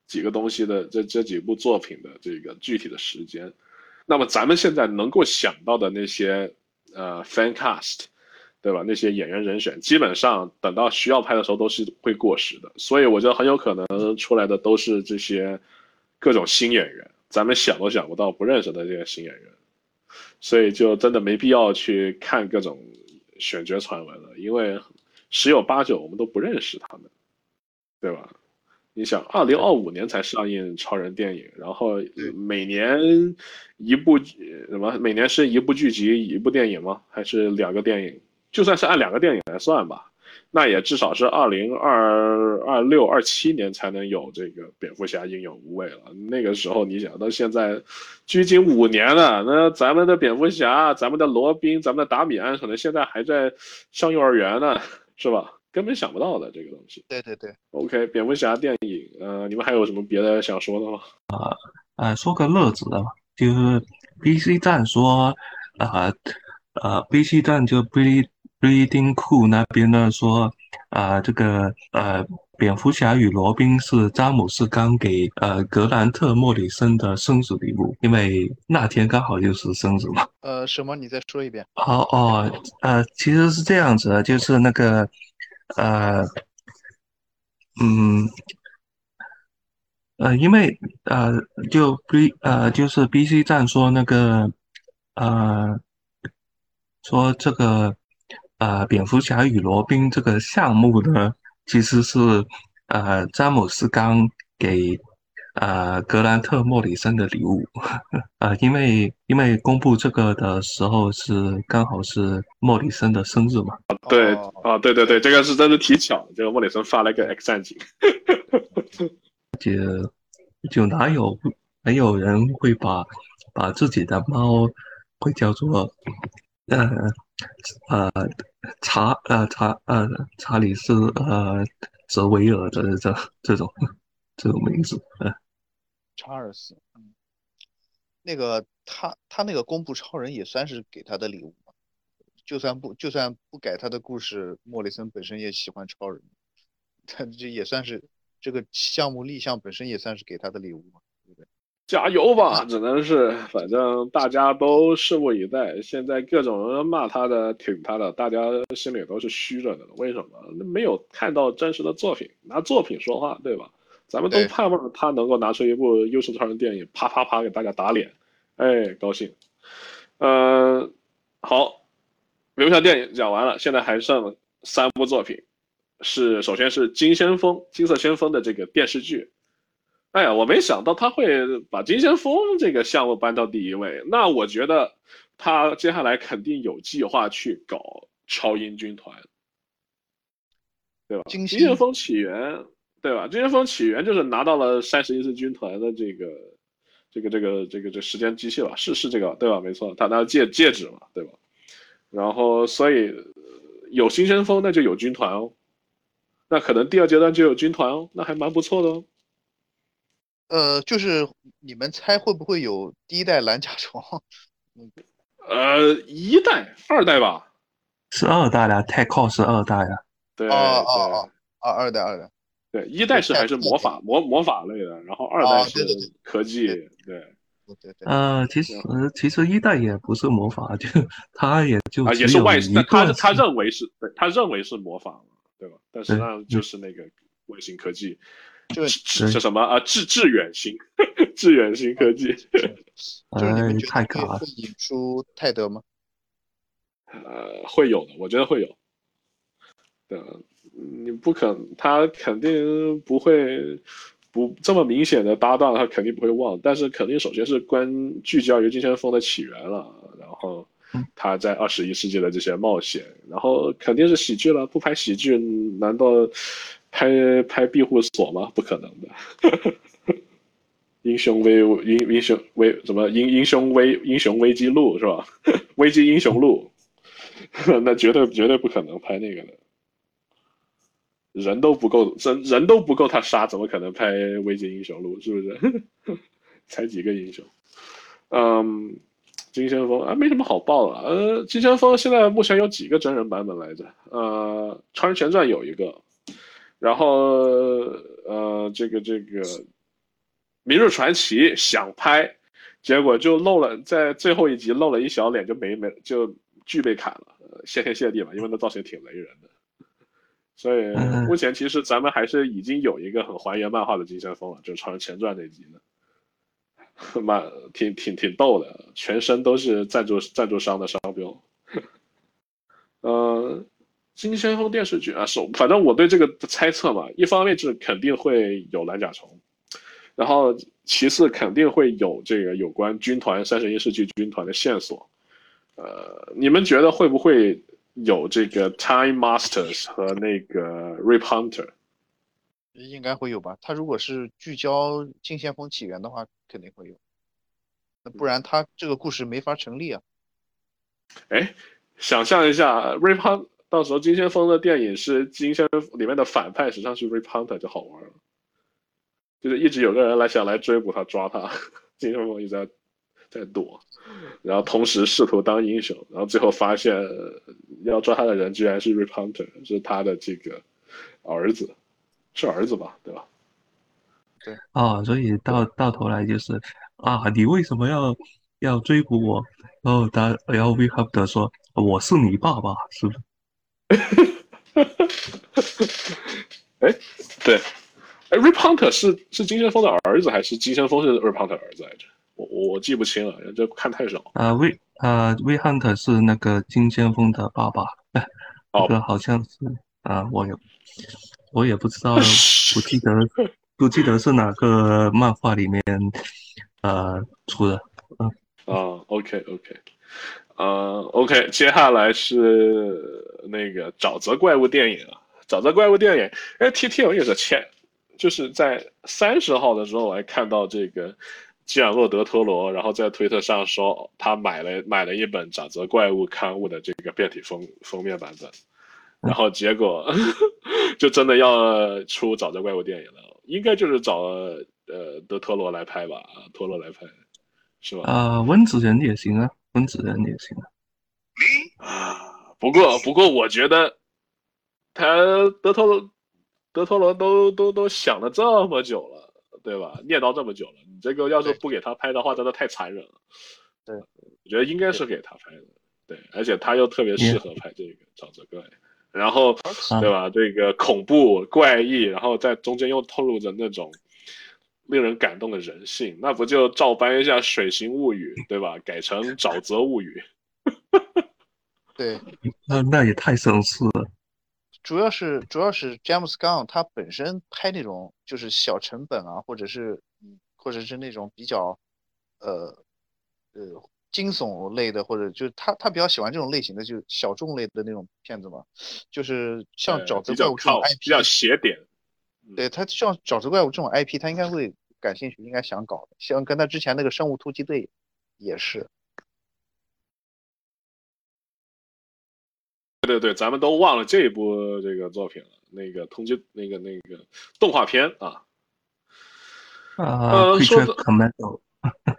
Speaker 1: 几个东西的这这几部作品的这个具体的时间。那么咱们现在能够想到的那些呃 fan cast。对吧？那些演员人选基本上等到需要拍的时候都是会过时的，所以我觉得很有可能出来的都是这些各种新演员，咱们想都想不到不认识的这些新演员，所以就真的没必要去看各种选角传闻了，因为十有八九我们都不认识他们，对吧？你想，二零二五年才上映超人电影，然后每年一部什么？每年是一部剧集一部电影吗？还是两个电影？就算是按两个电影来算吧，那也至少是二零二二六二七年才能有这个蝙蝠侠英勇无畏了。那个时候你想到现在，距今五年了，那咱们的蝙蝠侠、咱们的罗宾、咱们的达米安可能现在还在上幼儿园呢，是吧？根本想不到的这个东西。
Speaker 4: 对对对
Speaker 1: ，OK，蝙蝠侠电影，呃，你们还有什么别的想说的吗？
Speaker 3: 啊呃，说个乐子的吧，就是 BC 站说，呃呃，BC 站就 Bleed Bleeding Cool 那边呢说，啊、这个呃，蝙蝠侠与罗宾是詹姆斯刚给呃格兰特莫里森的生日礼物，因为那天刚好就是生日嘛。
Speaker 4: 呃，什么？你再说一遍。
Speaker 3: 好哦，呃，其实是这样子的，就是那个，呃，嗯，呃，因为呃，就 B 呃，就是 BC 站说那个，呃，说这个，呃，蝙蝠侠与罗宾这个项目呢，其实是呃詹姆斯刚给呃格兰特莫里森的礼物，呃，因为因为公布这个的时候是刚好是莫里森的生日嘛，
Speaker 1: 对
Speaker 4: 哦
Speaker 1: 啊，对对对，这个是真的挺巧，这个莫里森发了个 X 战警。
Speaker 3: 就就哪有没有人会把把自己的猫会叫做呃呃查呃查呃查理斯呃泽维尔的这这种这种名字，呃
Speaker 4: 查尔斯，嗯，那个他他那个公布超人也算是给他的礼物嘛，就算不就算不改他的故事，莫里森本身也喜欢超人，他这也算是这个项目立项本身也算是给他的礼物嘛，
Speaker 1: 加油吧，只能是，反正大家都拭目以待。现在各种人骂他的、挺他的，大家心里都是虚着的。为什么？那没有看到真实的作品，拿作品说话，对吧？咱们都盼望他能够拿出一部优秀超人电影，啪啪啪给大家打脸，哎，高兴。嗯、好，留下电影讲完了，现在还剩三部作品，是首先是金先锋、金色先锋的这个电视剧。哎呀，我没想到他会把金先锋这个项目搬到第一位。那我觉得他接下来肯定有计划去搞超英军团，对吧？
Speaker 4: 金
Speaker 1: 金先锋起源，对吧？金先锋起源就是拿到了三十一次军团的这个这个这个这个这时间机器吧？是是这个对吧？没错，他拿戒戒指嘛，对吧？然后所以呃有新先锋那就有军团哦，那可能第二阶段就有军团哦，那还蛮不错的哦。
Speaker 4: 呃，就是你们猜会不会有第一代蓝甲虫？
Speaker 1: 呃，一代、二代吧，
Speaker 3: 是二代的 t e c h o 是二代的，
Speaker 1: 对
Speaker 4: 哦哦哦，二二代二代，
Speaker 1: 对对，一代是还是魔法魔魔法类的，然后二代是科技，对，
Speaker 4: 对对对，
Speaker 3: 呃，其实其实一代也不是魔法，就他也就
Speaker 1: 啊，也是外
Speaker 3: 一
Speaker 1: 但他他认为是对，他认为是魔法嘛，对吧？但实际上就是那个卫星科技，
Speaker 4: 就
Speaker 1: 致是什么啊？致致远星，致远星科技，
Speaker 4: 就是你
Speaker 3: 哎
Speaker 4: 们觉得会
Speaker 3: 太卡了
Speaker 4: 会，引出泰德吗？
Speaker 1: 呃，会有的，我觉得会有。对，你不可，他肯定不会不这么明显的搭档，他肯定不会忘。但是肯定首先是关聚焦于金先锋的起源了，然后
Speaker 3: 嗯
Speaker 1: 他在二十一世纪的这些冒险，然后肯定是喜剧了，不拍喜剧难道拍拍庇护所吗？不可能的。英雄危英英雄危什么英英雄危英雄危机录是吧？危机英雄录，那绝对绝对不可能拍那个的，人都不够，人人都不够他杀，怎么可能拍危机英雄录？是不是？才几个英雄？嗯，金先锋啊，没什么好报了。呃，金先锋现在目前有几个真人版本来着？呃，《超人前传》有一个，然后呃，这个这个《明日传奇》想拍，结果就露了，在最后一集露了一小脸，就没没就剧被砍了，呃谢天谢地吧，因为那造型挺雷人的。所以
Speaker 3: 嗯
Speaker 1: 目前其实咱们还是已经有一个很还原漫画的金先锋了，就是《超人前传》那集的，蛮挺挺挺逗的，全身都是赞助赞助商的商标。呃，金先锋电视剧啊，首反正我对这个的猜测嘛，一方面是肯定会有蓝甲虫，然后其次肯定会有这个有关军团三十一世纪军团的线索。呃，你们觉得会不会有这个 Time Masters 和那个 Rip Hunter？
Speaker 4: 应该会有吧？他如果是聚焦金先锋起源的话，肯定会有。那不然他这个故事没法成立啊。
Speaker 1: 哎，想象一下，Rip Hunt 到时候金先锋的电影是金先里面的反派，实际上是 Rip Hunter 就好玩了，就是一直有个人来想来追捕他抓他，金先锋一直在在躲，然后同时试图当英雄，然后最后发现要抓他的人居然是 Rip Hunter，是他的这个儿子，是儿子吧，对吧？
Speaker 3: 对啊，所以到到头来就是啊，你为什么要要追捕我？然后他，然后 Rip Hunter 说我是你爸爸，是不是？
Speaker 1: 哎，对，哎，Rip Hunter 是是金先锋的儿子，还是金先锋是 Rip Hunter 儿子来着？我我我记不清了，这看太少。
Speaker 3: 啊，V 啊 Hunter 是那个金先锋的爸爸，这个好像是啊，我也我也不知道，不记得 不记得是哪个漫画里面呃出的，嗯
Speaker 1: 啊，OK OK。呃，OK，接下来是那个沼泽怪物电影啊，沼泽怪物电影，哎，T T 有意思，前就是在三十号的时候，我还看到这个基尔洛德托罗，然后在推特上说他买了买了一本沼泽怪物刊物的这个变体封封面版本，然后结果 就真的要出沼泽怪物电影了，应该就是找呃德托罗来拍吧，托罗来拍，是吧？
Speaker 3: 啊，温子仁也行啊。温子仁也行
Speaker 1: 啊，不过不过，我觉得他德托罗德托罗都都都想了这么久了，对吧？念叨这么久了，你这个要是不给他拍的话，真的太残忍了。
Speaker 2: 对，
Speaker 1: 我觉得应该是给他拍的，对，而且他又特别适合拍这个沼泽怪，然后对吧？这个恐怖怪异，然后在中间又透露着那种。令人感动的人性，那不就照搬一下《水形物语》对吧？改成《沼泽物语》。
Speaker 4: 对，
Speaker 3: 那那也太相似了。
Speaker 4: 主要是主要是 James Gunn 他本身拍那种就是小成本啊，或者是或者是那种比较呃呃惊悚类的，或者就是他他比较喜欢这种类型的，就小众类的那种片子嘛。就是像沼泽怪物这种 IP
Speaker 1: 比较斜点。
Speaker 4: 对他像沼泽怪物这种 IP，他应该会感兴趣，应该想搞的，像跟他之前那个生物突击队也是。
Speaker 1: 对对对，咱们都忘了这一部这个作品了，那个通缉那个那个动画片啊。
Speaker 3: 啊，
Speaker 1: 说的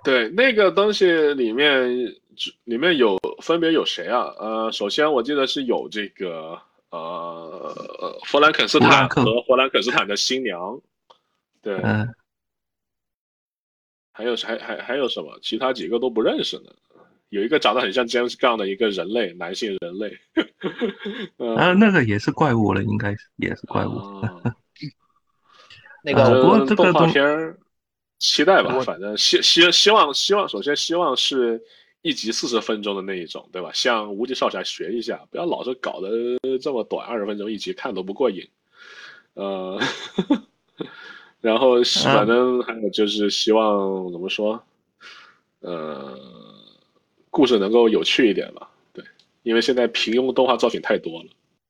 Speaker 1: 对那个东西里面里面有分别有谁啊？呃，首先我记得是有这个。呃，弗兰肯斯坦和弗兰肯斯坦的新娘，对，还有还还还有什么？其他几个都不认识呢。有一个长得很像 James Gunn 的一个人类，男性人类，
Speaker 3: 啊，那个也是怪物了，应该是也是怪物。
Speaker 2: 那个
Speaker 3: 不过这
Speaker 1: 个动画片期待吧，反正希希希望希望，首先希望是。一集四十分钟的那一种，对吧？向无极少侠学一下，不要老是搞得这么短，二十分钟一集看都不过瘾。呃，然后反正还有就是希望怎么说？呃，故事能够有趣一点吧。对，因为现在平庸动画作品太多了。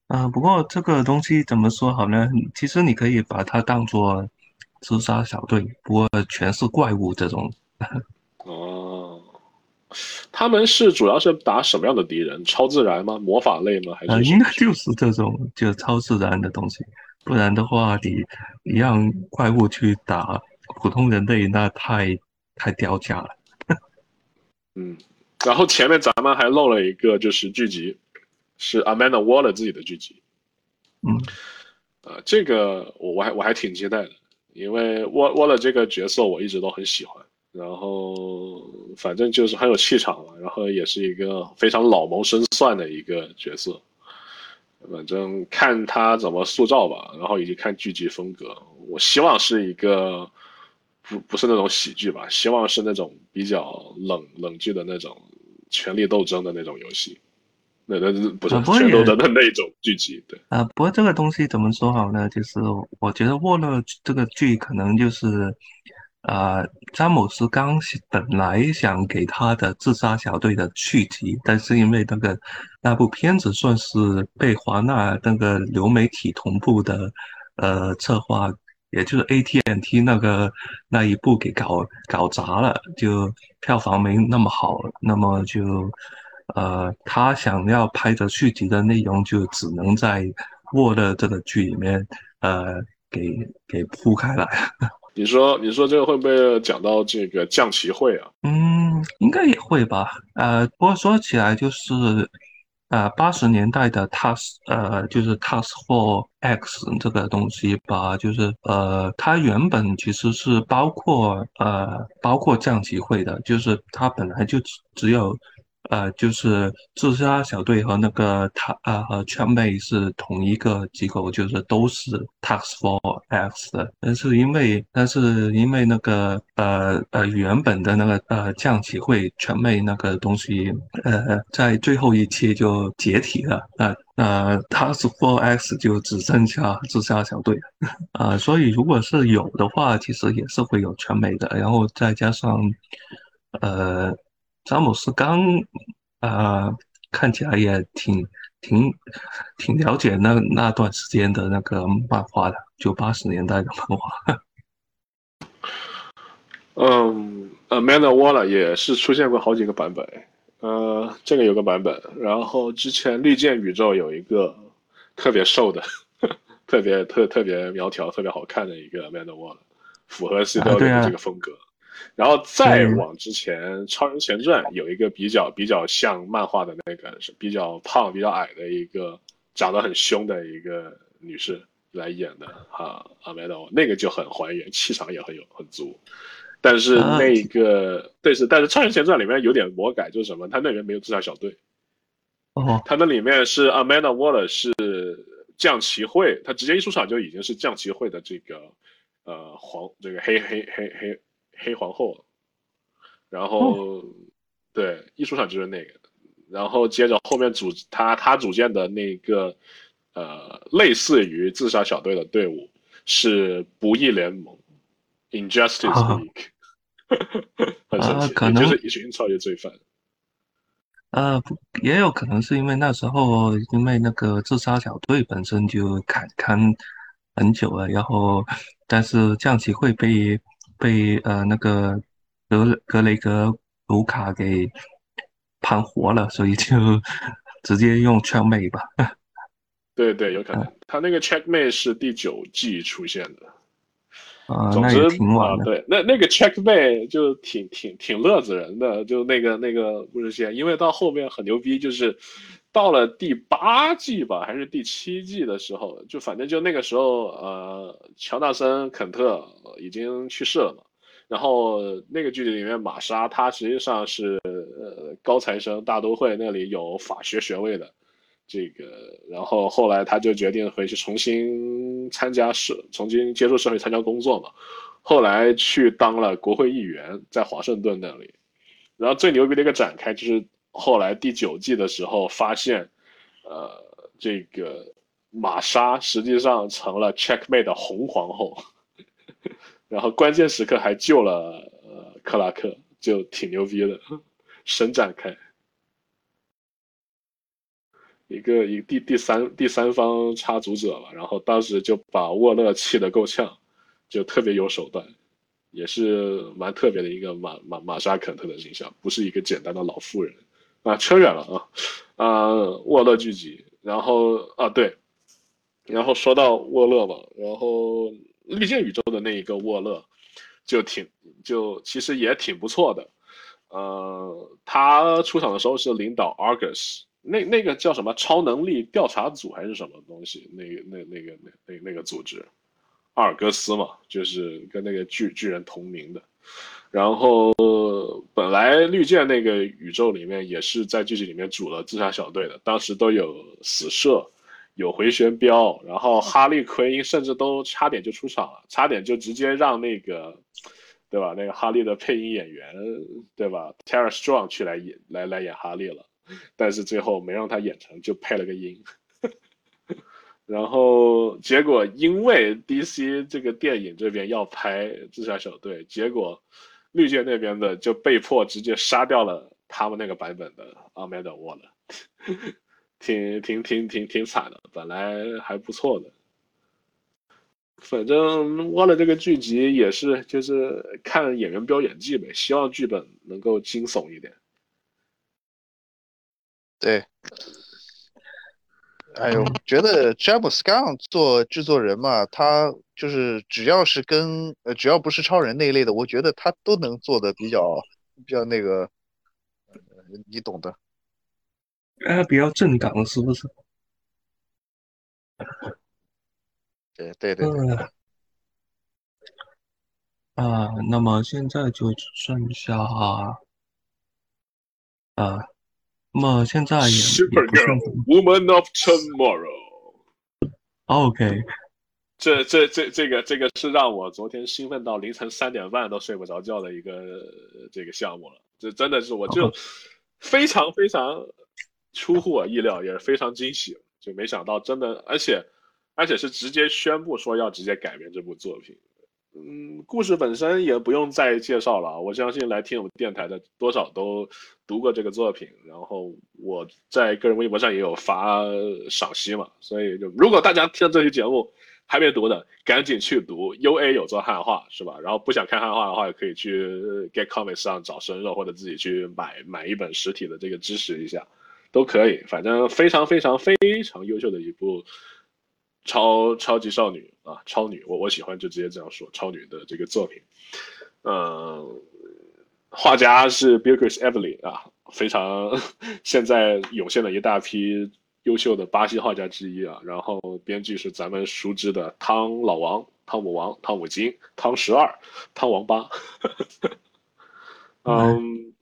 Speaker 3: 啊，不过这个东西怎么说好呢？其实你可以把它当做自杀小队，不过全是怪物这种。
Speaker 1: 哦。他们是主要是打什么样的敌人？超自然吗？魔法类吗？还是？
Speaker 3: 应该就是这种，就超自然的东西。不然的话，你你让怪物去打普通人类，那太太掉价了。
Speaker 1: 嗯，然后前面咱们还漏了一个，就是剧集，是 Amanda Waller 自己的剧集。
Speaker 3: 嗯，
Speaker 1: 呃，这个我我还我还挺期待的，因为 Waller 这个角色我一直都很喜欢。然后反正就是很有气场嘛，然后也是一个非常老谋深算的一个角色。反正看他怎么塑造吧，然后以及看剧集风格，我希望是一个不不是那种喜剧吧，希望是那种比较冷冷剧的那种权力斗争的那种游戏。那那不是权斗争的那种剧集，对。
Speaker 3: 啊，不过这个东西怎么说好呢？就是我觉得沃勒这个剧可能就是。呃，詹姆斯刚本来想给他的自杀小队的续集，但是因为那个那部片子算是被华纳那个流媒体同步的呃策划，也就是 ATNT 那个那一部给搞搞砸了，就票房没那么好，那么就呃，他想要拍的续集的内容就只能在沃勒这个剧里面呃给给铺开来。
Speaker 1: 你说，你说这个会不会讲到这个降旗会啊？
Speaker 3: 嗯，应该也会吧。呃，不过说起来就是，呃，八十年代的 Task，呃，就是 Task for X 这个东西吧，就是呃，它原本其实是包括呃，包括降旗会的，就是它本来就只只有。呃，就是自杀小队和那个他呃和圈妹是同一个机构，就是都是 Task for X 的。但是因为但是因为那个呃呃原本的那个呃降旗会圈妹那个东西呃在最后一期就解体了，呃呃 Task for X 就只剩下自杀小队啊，所以如果是有的话，其实也是会有圈妹的，然后再加上呃。詹姆斯刚，呃，看起来也挺挺挺了解那那段时间的那个漫画的，就八十年代的漫画。
Speaker 1: 嗯，Amanda Waller 也是出现过好几个版本，呃，这个有个版本，然后之前绿箭宇宙有一个特别瘦的，特别特特别苗条、特别好看的一个 Amanda Waller，符合 C W 的这个风格。然后再往之前，《超人前传》有一个比较比较像漫画的那个，是比较胖、比较矮的一个，长得很凶的一个女士来演的啊，阿梅多，那个就很还原，气场也很有很足。但是那个，对是，但是《超人前传》里面有点魔改，就是什么，他那边没有自杀小队。
Speaker 3: 哦。
Speaker 1: 他那里面是 Amanda Waller 是降旗会，他直接一出场就已经是降旗会的这个呃黄这个黑黑黑黑。黑皇后，然后对一出场就是那个，然后接着后面组他他组建的那个呃类似于自杀小队的队伍是不义联盟，Injustice League，很神奇，就是一群超级罪犯。
Speaker 3: 呃，也有可能是因为那时候因为那个自杀小队本身就砍砍很久了，然后但是降旗会被。被呃那个格格雷格卢卡给盘活了，所以就 直接用 checkmate 吧。
Speaker 1: 对对，有可能他那个 checkmate 是第九季出现的。
Speaker 3: 啊，
Speaker 1: 总之
Speaker 3: 挺晚
Speaker 1: 的。对，那那个 checkmate 就挺挺挺乐子人的，就那个那个故事线，因为到后面很牛逼，就是到了第八季吧，还是第七季的时候，就反正就那个时候，呃，乔纳森肯特已经去世了嘛。然后那个剧里面，玛莎她实际上是呃高材生，大都会那里有法学学位的。这个，然后后来他就决定回去重新参加社，重新接触社会，参加工作嘛。后来去当了国会议员，在华盛顿那里。然后最牛逼的一个展开就是后来第九季的时候发现，呃，这个玛莎实际上成了 Checkmate 的红皇后，然后关键时刻还救了呃克拉克，就挺牛逼的，伸展开。一个一第第三第三方插足者吧，然后当时就把沃勒气得够呛，就特别有手段，也是蛮特别的一个玛玛玛莎肯特的形象，不是一个简单的老妇人啊。扯远了啊，啊沃勒聚集，然后啊对，然后说到沃勒吧，然后绿箭宇宙的那一个沃勒，就挺就其实也挺不错的，呃，他出场的时候是领导 Argus。那那个叫什么超能力调查组还是什么东西？那个那那个那那那个组织，阿尔戈斯嘛，就是跟那个巨巨人同名的。然后本来绿箭那个宇宙里面也是在剧情里面组了自杀小队的，当时都有死射，有回旋镖，然后哈利奎因甚至都差点就出场了，差点就直接让那个，对吧？那个哈利的配音演员，对吧？Tara Strong 去来演来来演哈利了。但是最后没让他演成就配了个音，然后结果因为 DC 这个电影这边要拍自杀小队，结果绿箭那边的就被迫直接杀掉了他们那个版本的 Amanda Wall，挺挺挺挺挺惨的，本来还不错的，反正 Waller 这个剧集也是就是看演员飙演技呗，希望剧本能够惊悚一点。
Speaker 4: 对。哎呦，觉得詹姆斯刚做制作人嘛，他就是只要是跟呃只要不是超人那一类的，我觉得他都能做的比较比较那个，呃，你懂的。
Speaker 3: 呃，比较正港是不是？
Speaker 4: 对对对。
Speaker 3: 嗯。啊，那么现在就只剩下啊，那么现在也也不剩
Speaker 1: Woman of Tomorrow。
Speaker 3: OK，
Speaker 1: 这这这这个这个是让我昨天兴奋到凌晨三点半都睡不着觉的一个这个项目了。这真的是我就非常非常出乎我意料，也是非常惊喜，就没想到真的，而且而且是直接宣布说要直接改编这部作品。嗯，故事本身也不用再介绍了。我相信来听我们电台的多少都读过这个作品，然后我在个人微博上也有发赏析嘛。所以就如果大家听这期节目还没读的，赶紧去读。U A 有做汉化是吧？然后不想看汉化的话，也可以去 Get Comics 上找生肉，或者自己去买买一本实体的这个支持一下，都可以。反正非常非常非常优秀的一部。超超级少女啊，超女，我我喜欢就直接这样说，超女的这个作品，嗯，画家是 b i l k e s Evely 啊，非常现在涌现了一大批优秀的巴西画家之一啊，然后编剧是咱们熟知的汤老王、汤姆王、汤姆金、汤十二、汤王八，嗯，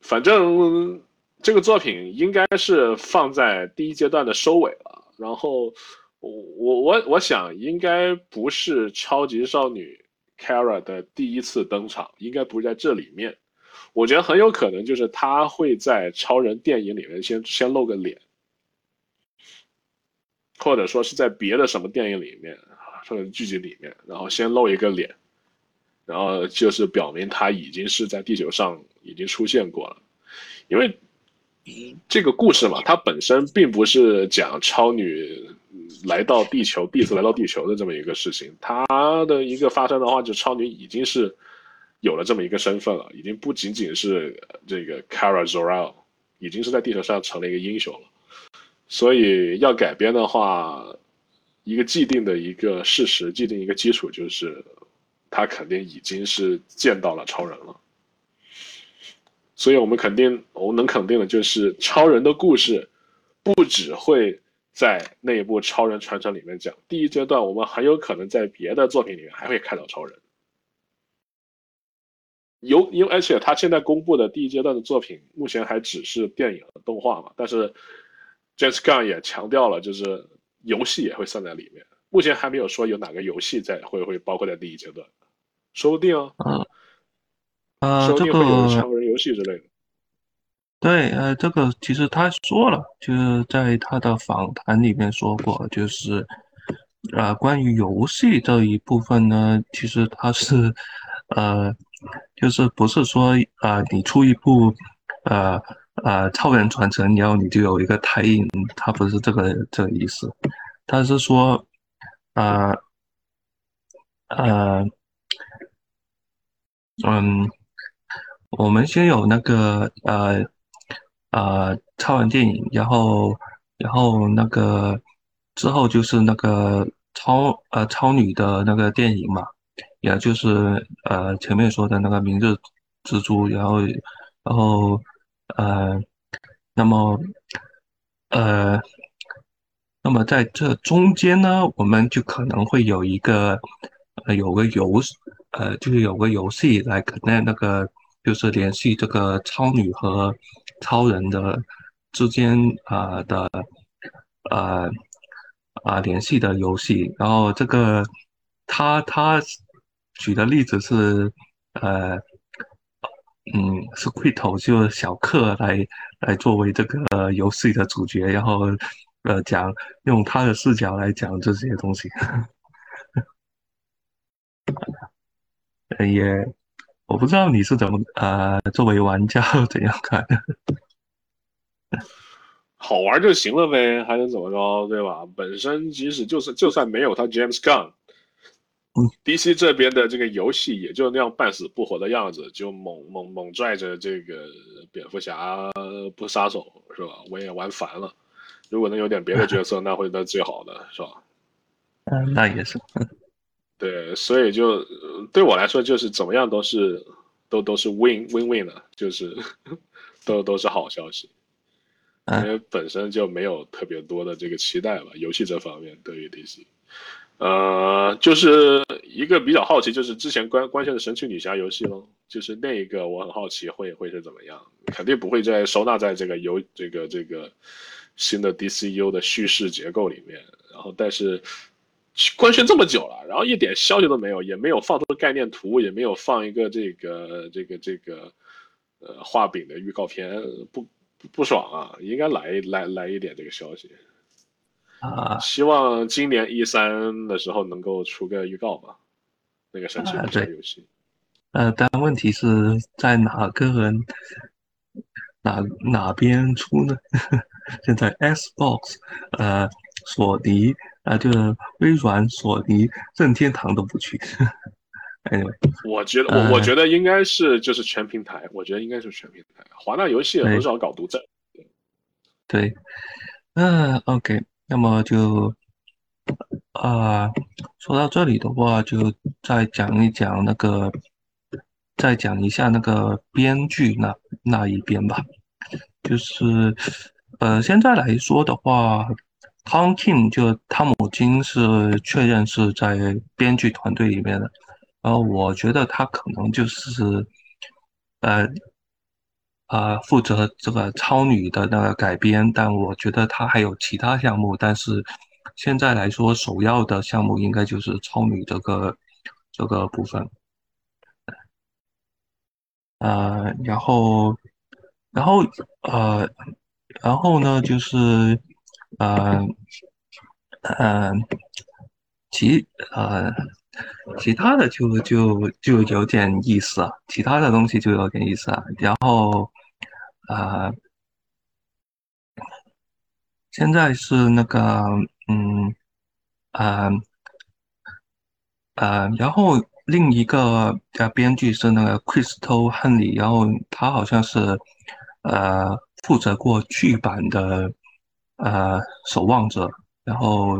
Speaker 1: 反正这个作品应该是放在第一阶段的收尾了，然后。我我我想应该不是超级少女 Kara 的第一次登场，应该不是在这里面。我觉得很有可能就是她会在超人电影里面先先露个脸，或者说是在别的什么电影里面或者剧集里面，然后先露一个脸，然后就是表明她已经是在地球上已经出现过了，因为这个故事嘛，它本身并不是讲超女。来到地球，第一次来到地球的这么一个事情，它的一个发生的话，就超女已经是有了这么一个身份了，已经不仅仅是这个 Kara Zor-El，已经是在地球上成了一个英雄了。所以要改编的话，一个既定的一个事实，既定一个基础就是，他肯定已经是见到了超人了。所以我们肯定，我能肯定的就是，超人的故事不只会。在那部《超人传承》里面讲，第一阶段我们很有可能在别的作品里面还会看到超人。有，因为而且他现在公布的第一阶段的作品，目前还只是电影动画嘛。但是，James Gunn 也强调了，就是游戏也会算在里面。目前还没有说有哪个游戏在会会包括在第一阶段，说不定啊。
Speaker 3: 啊，
Speaker 1: 说不定会
Speaker 3: 有
Speaker 1: 超人游戏之类的。
Speaker 3: 对，呃，这个其实他说了，就是在他的访谈里面说过，就是，呃，关于游戏这一部分呢，其实他是，呃，就是不是说，呃，你出一部，呃，呃，超人传承，然后你就有一个台印，他不是这个这个意思，他是说，呃，呃，嗯，我们先有那个，呃。呃，超人电影，然后，然后那个之后就是那个超呃超女的那个电影嘛，也就是呃前面说的那个明日蜘蛛，然后，然后呃，那么呃，那么在这中间呢，我们就可能会有一个呃有个游呃就是有个游戏来可能那个就是联系这个超女和。超人的之间啊的呃啊联系的游戏，然后这个他他举的例子是呃嗯是 Quito 就小克来来作为这个游戏的主角，然后呃讲用他的视角来讲这些东西，也。我不知道你是怎么呃，作为玩家怎样看？
Speaker 1: 好玩就行了呗，还能怎么着，对吧？本身即使就是就算没有他 James Gunn，DC 这边的这个游戏也就那样半死不活的样子，就猛猛猛拽着这个蝙蝠侠不撒手，是吧？我也玩烦了。如果能有点别的角色，那会那最好的，是吧？
Speaker 3: 嗯，那也是。
Speaker 1: 对，所以就对我来说，就是怎么样都是都都是 win win win 的，就是 都都是好消息。因为本身就没有特别多的这个期待吧，游戏这方面对于 DC。呃，就是一个比较好奇，就是之前关关键的神奇女侠游戏咯，就是那一个我很好奇会会是怎么样，肯定不会再收纳在这个游这个这个新的 DCU 的叙事结构里面。然后，但是官宣这么久了，然后一点消息都没有，也没有放出概念图，也没有放一个这个这个这个呃画饼的预告片，不不爽啊！应该来来来一点这个消息。
Speaker 3: 啊，
Speaker 1: 希望今年一三的时候能够出个预告吧，那个神奇女侠游戏。
Speaker 3: 呃，但问题是在哪个人哪哪边出呢？现在 Xbox，呃，索尼，啊，就是微软、索尼、任天堂都不去。Anyway，
Speaker 1: 我觉得我我觉得应该是就是全平台，我觉得应该是全平台。华纳游戏很少搞独占。
Speaker 3: 对，嗯，OK。那么就，啊，说到这里的话，就再讲一讲那个，再讲一下那个编剧那那一边吧。就是，呃，现在来说的话，Tom King 就汤姆金是确认是在编剧团队里面的。然后我觉得他可能就是，呃。呃，负责这个超女的那个改编，但我觉得他还有其他项目，但是现在来说，首要的项目应该就是超女这个这个部分。呃，然后，然后，呃，然后呢，就是，呃，呃，其呃，其他的就就就有点意思啊，其他的东西就有点意思啊，然后。啊，现在是那个，嗯，啊，啊，然后另一个呃编剧是那个 Crystal Henry，然后他好像是呃负责过剧版的呃守望者，然后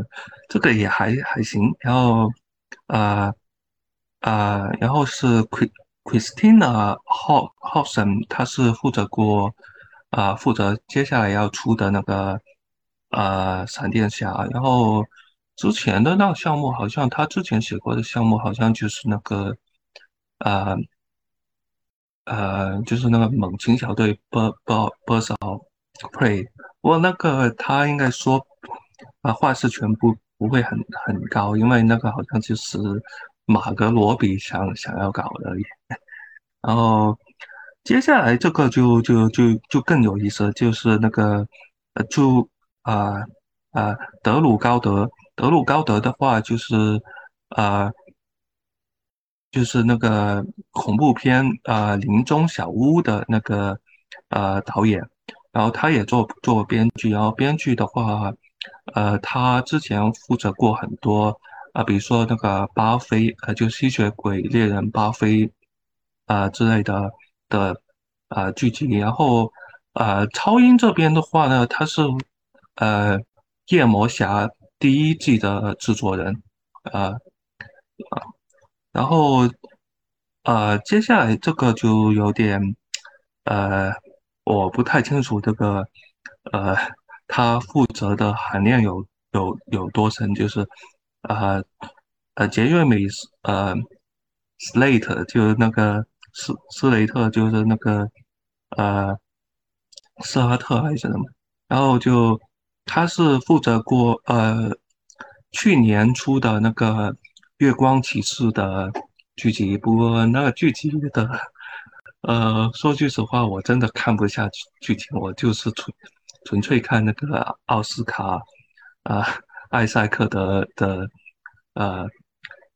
Speaker 3: 这个也还还行，然后啊啊，然后是 Christina h o w s o n 他是负责过，啊，负责接下来要出的那个，呃，闪电侠。然后之前的那个项目，好像他之前写过的项目，好像就是那个，呃，呃，就是那个猛禽小队 b b Birds of Prey。不过那个他应该说，啊，画质全部不会很很高，因为那个好像就是。马格罗比想想要搞的，然后接下来这个就就就就更有意思，就是那个呃，就啊啊德鲁高德，德鲁高德的话就是啊就是那个恐怖片啊林中小屋的那个呃导演，然后他也做做编剧，然后编剧的话，呃他之前负责过很多。啊，比如说那个巴菲，呃，就吸血鬼猎人巴菲，啊之类的的啊剧集。然后，呃，超英这边的话呢，他是呃夜魔侠第一季的制作人，啊啊，然后呃，接下来这个就有点呃，我不太清楚这个呃，他负责的含量有有有多深，就是。呃，呃，杰瑞美斯，呃，Slate 就是那个斯斯雷特，就是那个呃，斯哈特还是什么？然后就他是负责过呃去年出的那个月光骑士的剧集，不过那个剧集的呃，说句实话，我真的看不下去剧情，我就是纯纯粹看那个奥斯卡啊。艾赛克的的呃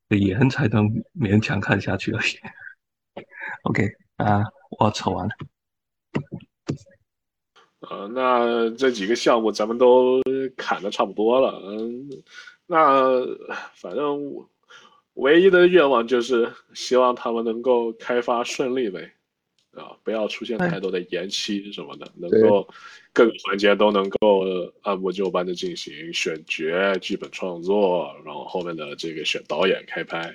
Speaker 3: 演才能勉强看下去而已。OK 啊，我扯完了。
Speaker 1: 呃，那这几个项目咱们都砍的差不多了，嗯，那反正我唯一的愿望就是希望他们能够开发顺利呗，啊，不要出现太多的延期什么的，能够各个环节都能够按部就班的进行选角、剧本创作，然后后面的这个选导演、开拍。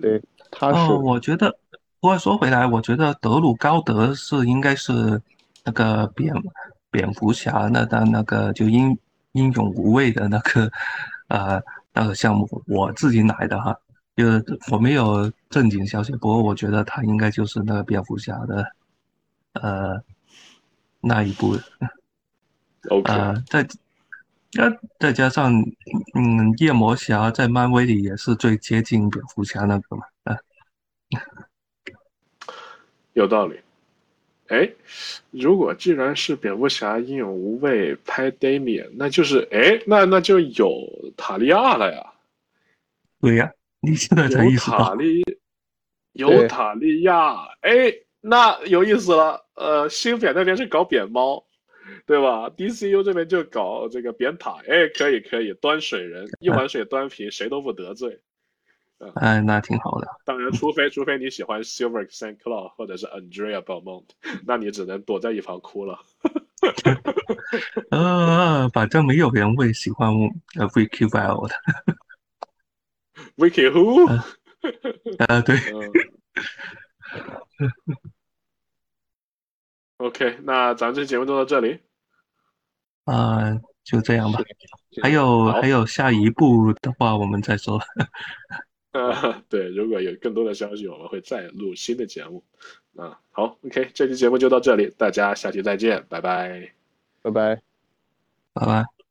Speaker 5: 对，他是。
Speaker 3: 哦，我觉得，不过说回来，我觉得德鲁高德是应该是那个蝙蝙蝠侠那的那个就英英勇无畏的那个呃那个项目，我自己来的哈。就是我没有正经消息，不过我觉得他应该就是那个蝙蝠侠的，呃，那一部。
Speaker 1: OK。
Speaker 3: 呃，再，那再加上，嗯，夜魔侠在漫威里也是最接近蝙蝠侠那个嘛，啊。
Speaker 1: 有道理。哎，如果既然是蝙蝠侠英勇无畏拍 Damian，那就是哎，那那就有塔利亚了呀。
Speaker 3: 对呀。你现在才意识
Speaker 1: 到，有塔利，有塔利亚，哎，那有意思了。呃，新扁那边是搞扁猫，对吧？DCU 这边就搞这个扁塔，哎，可以可以，端水人，一碗水端平，谁都不得罪。
Speaker 3: 哎，那挺好的。
Speaker 1: 当然，除非除非你喜欢 Silver Saint Claw 或者是 Andrea Belmont，那你只能躲在一旁哭了。
Speaker 3: 呃，反正没有人会喜欢呃 Vicky Vale 的。
Speaker 1: Vicky Who？
Speaker 3: 啊，对。
Speaker 1: OK，那咱这节目就到这里。
Speaker 3: 啊，就这样吧。还有还有下一步的话，我们再说。
Speaker 1: 啊，对，如果有更多的消息，我们会再录新的节目。啊，好，OK，这期节目就到这里，大家下期再见，拜拜，
Speaker 5: 拜拜，
Speaker 3: 拜拜。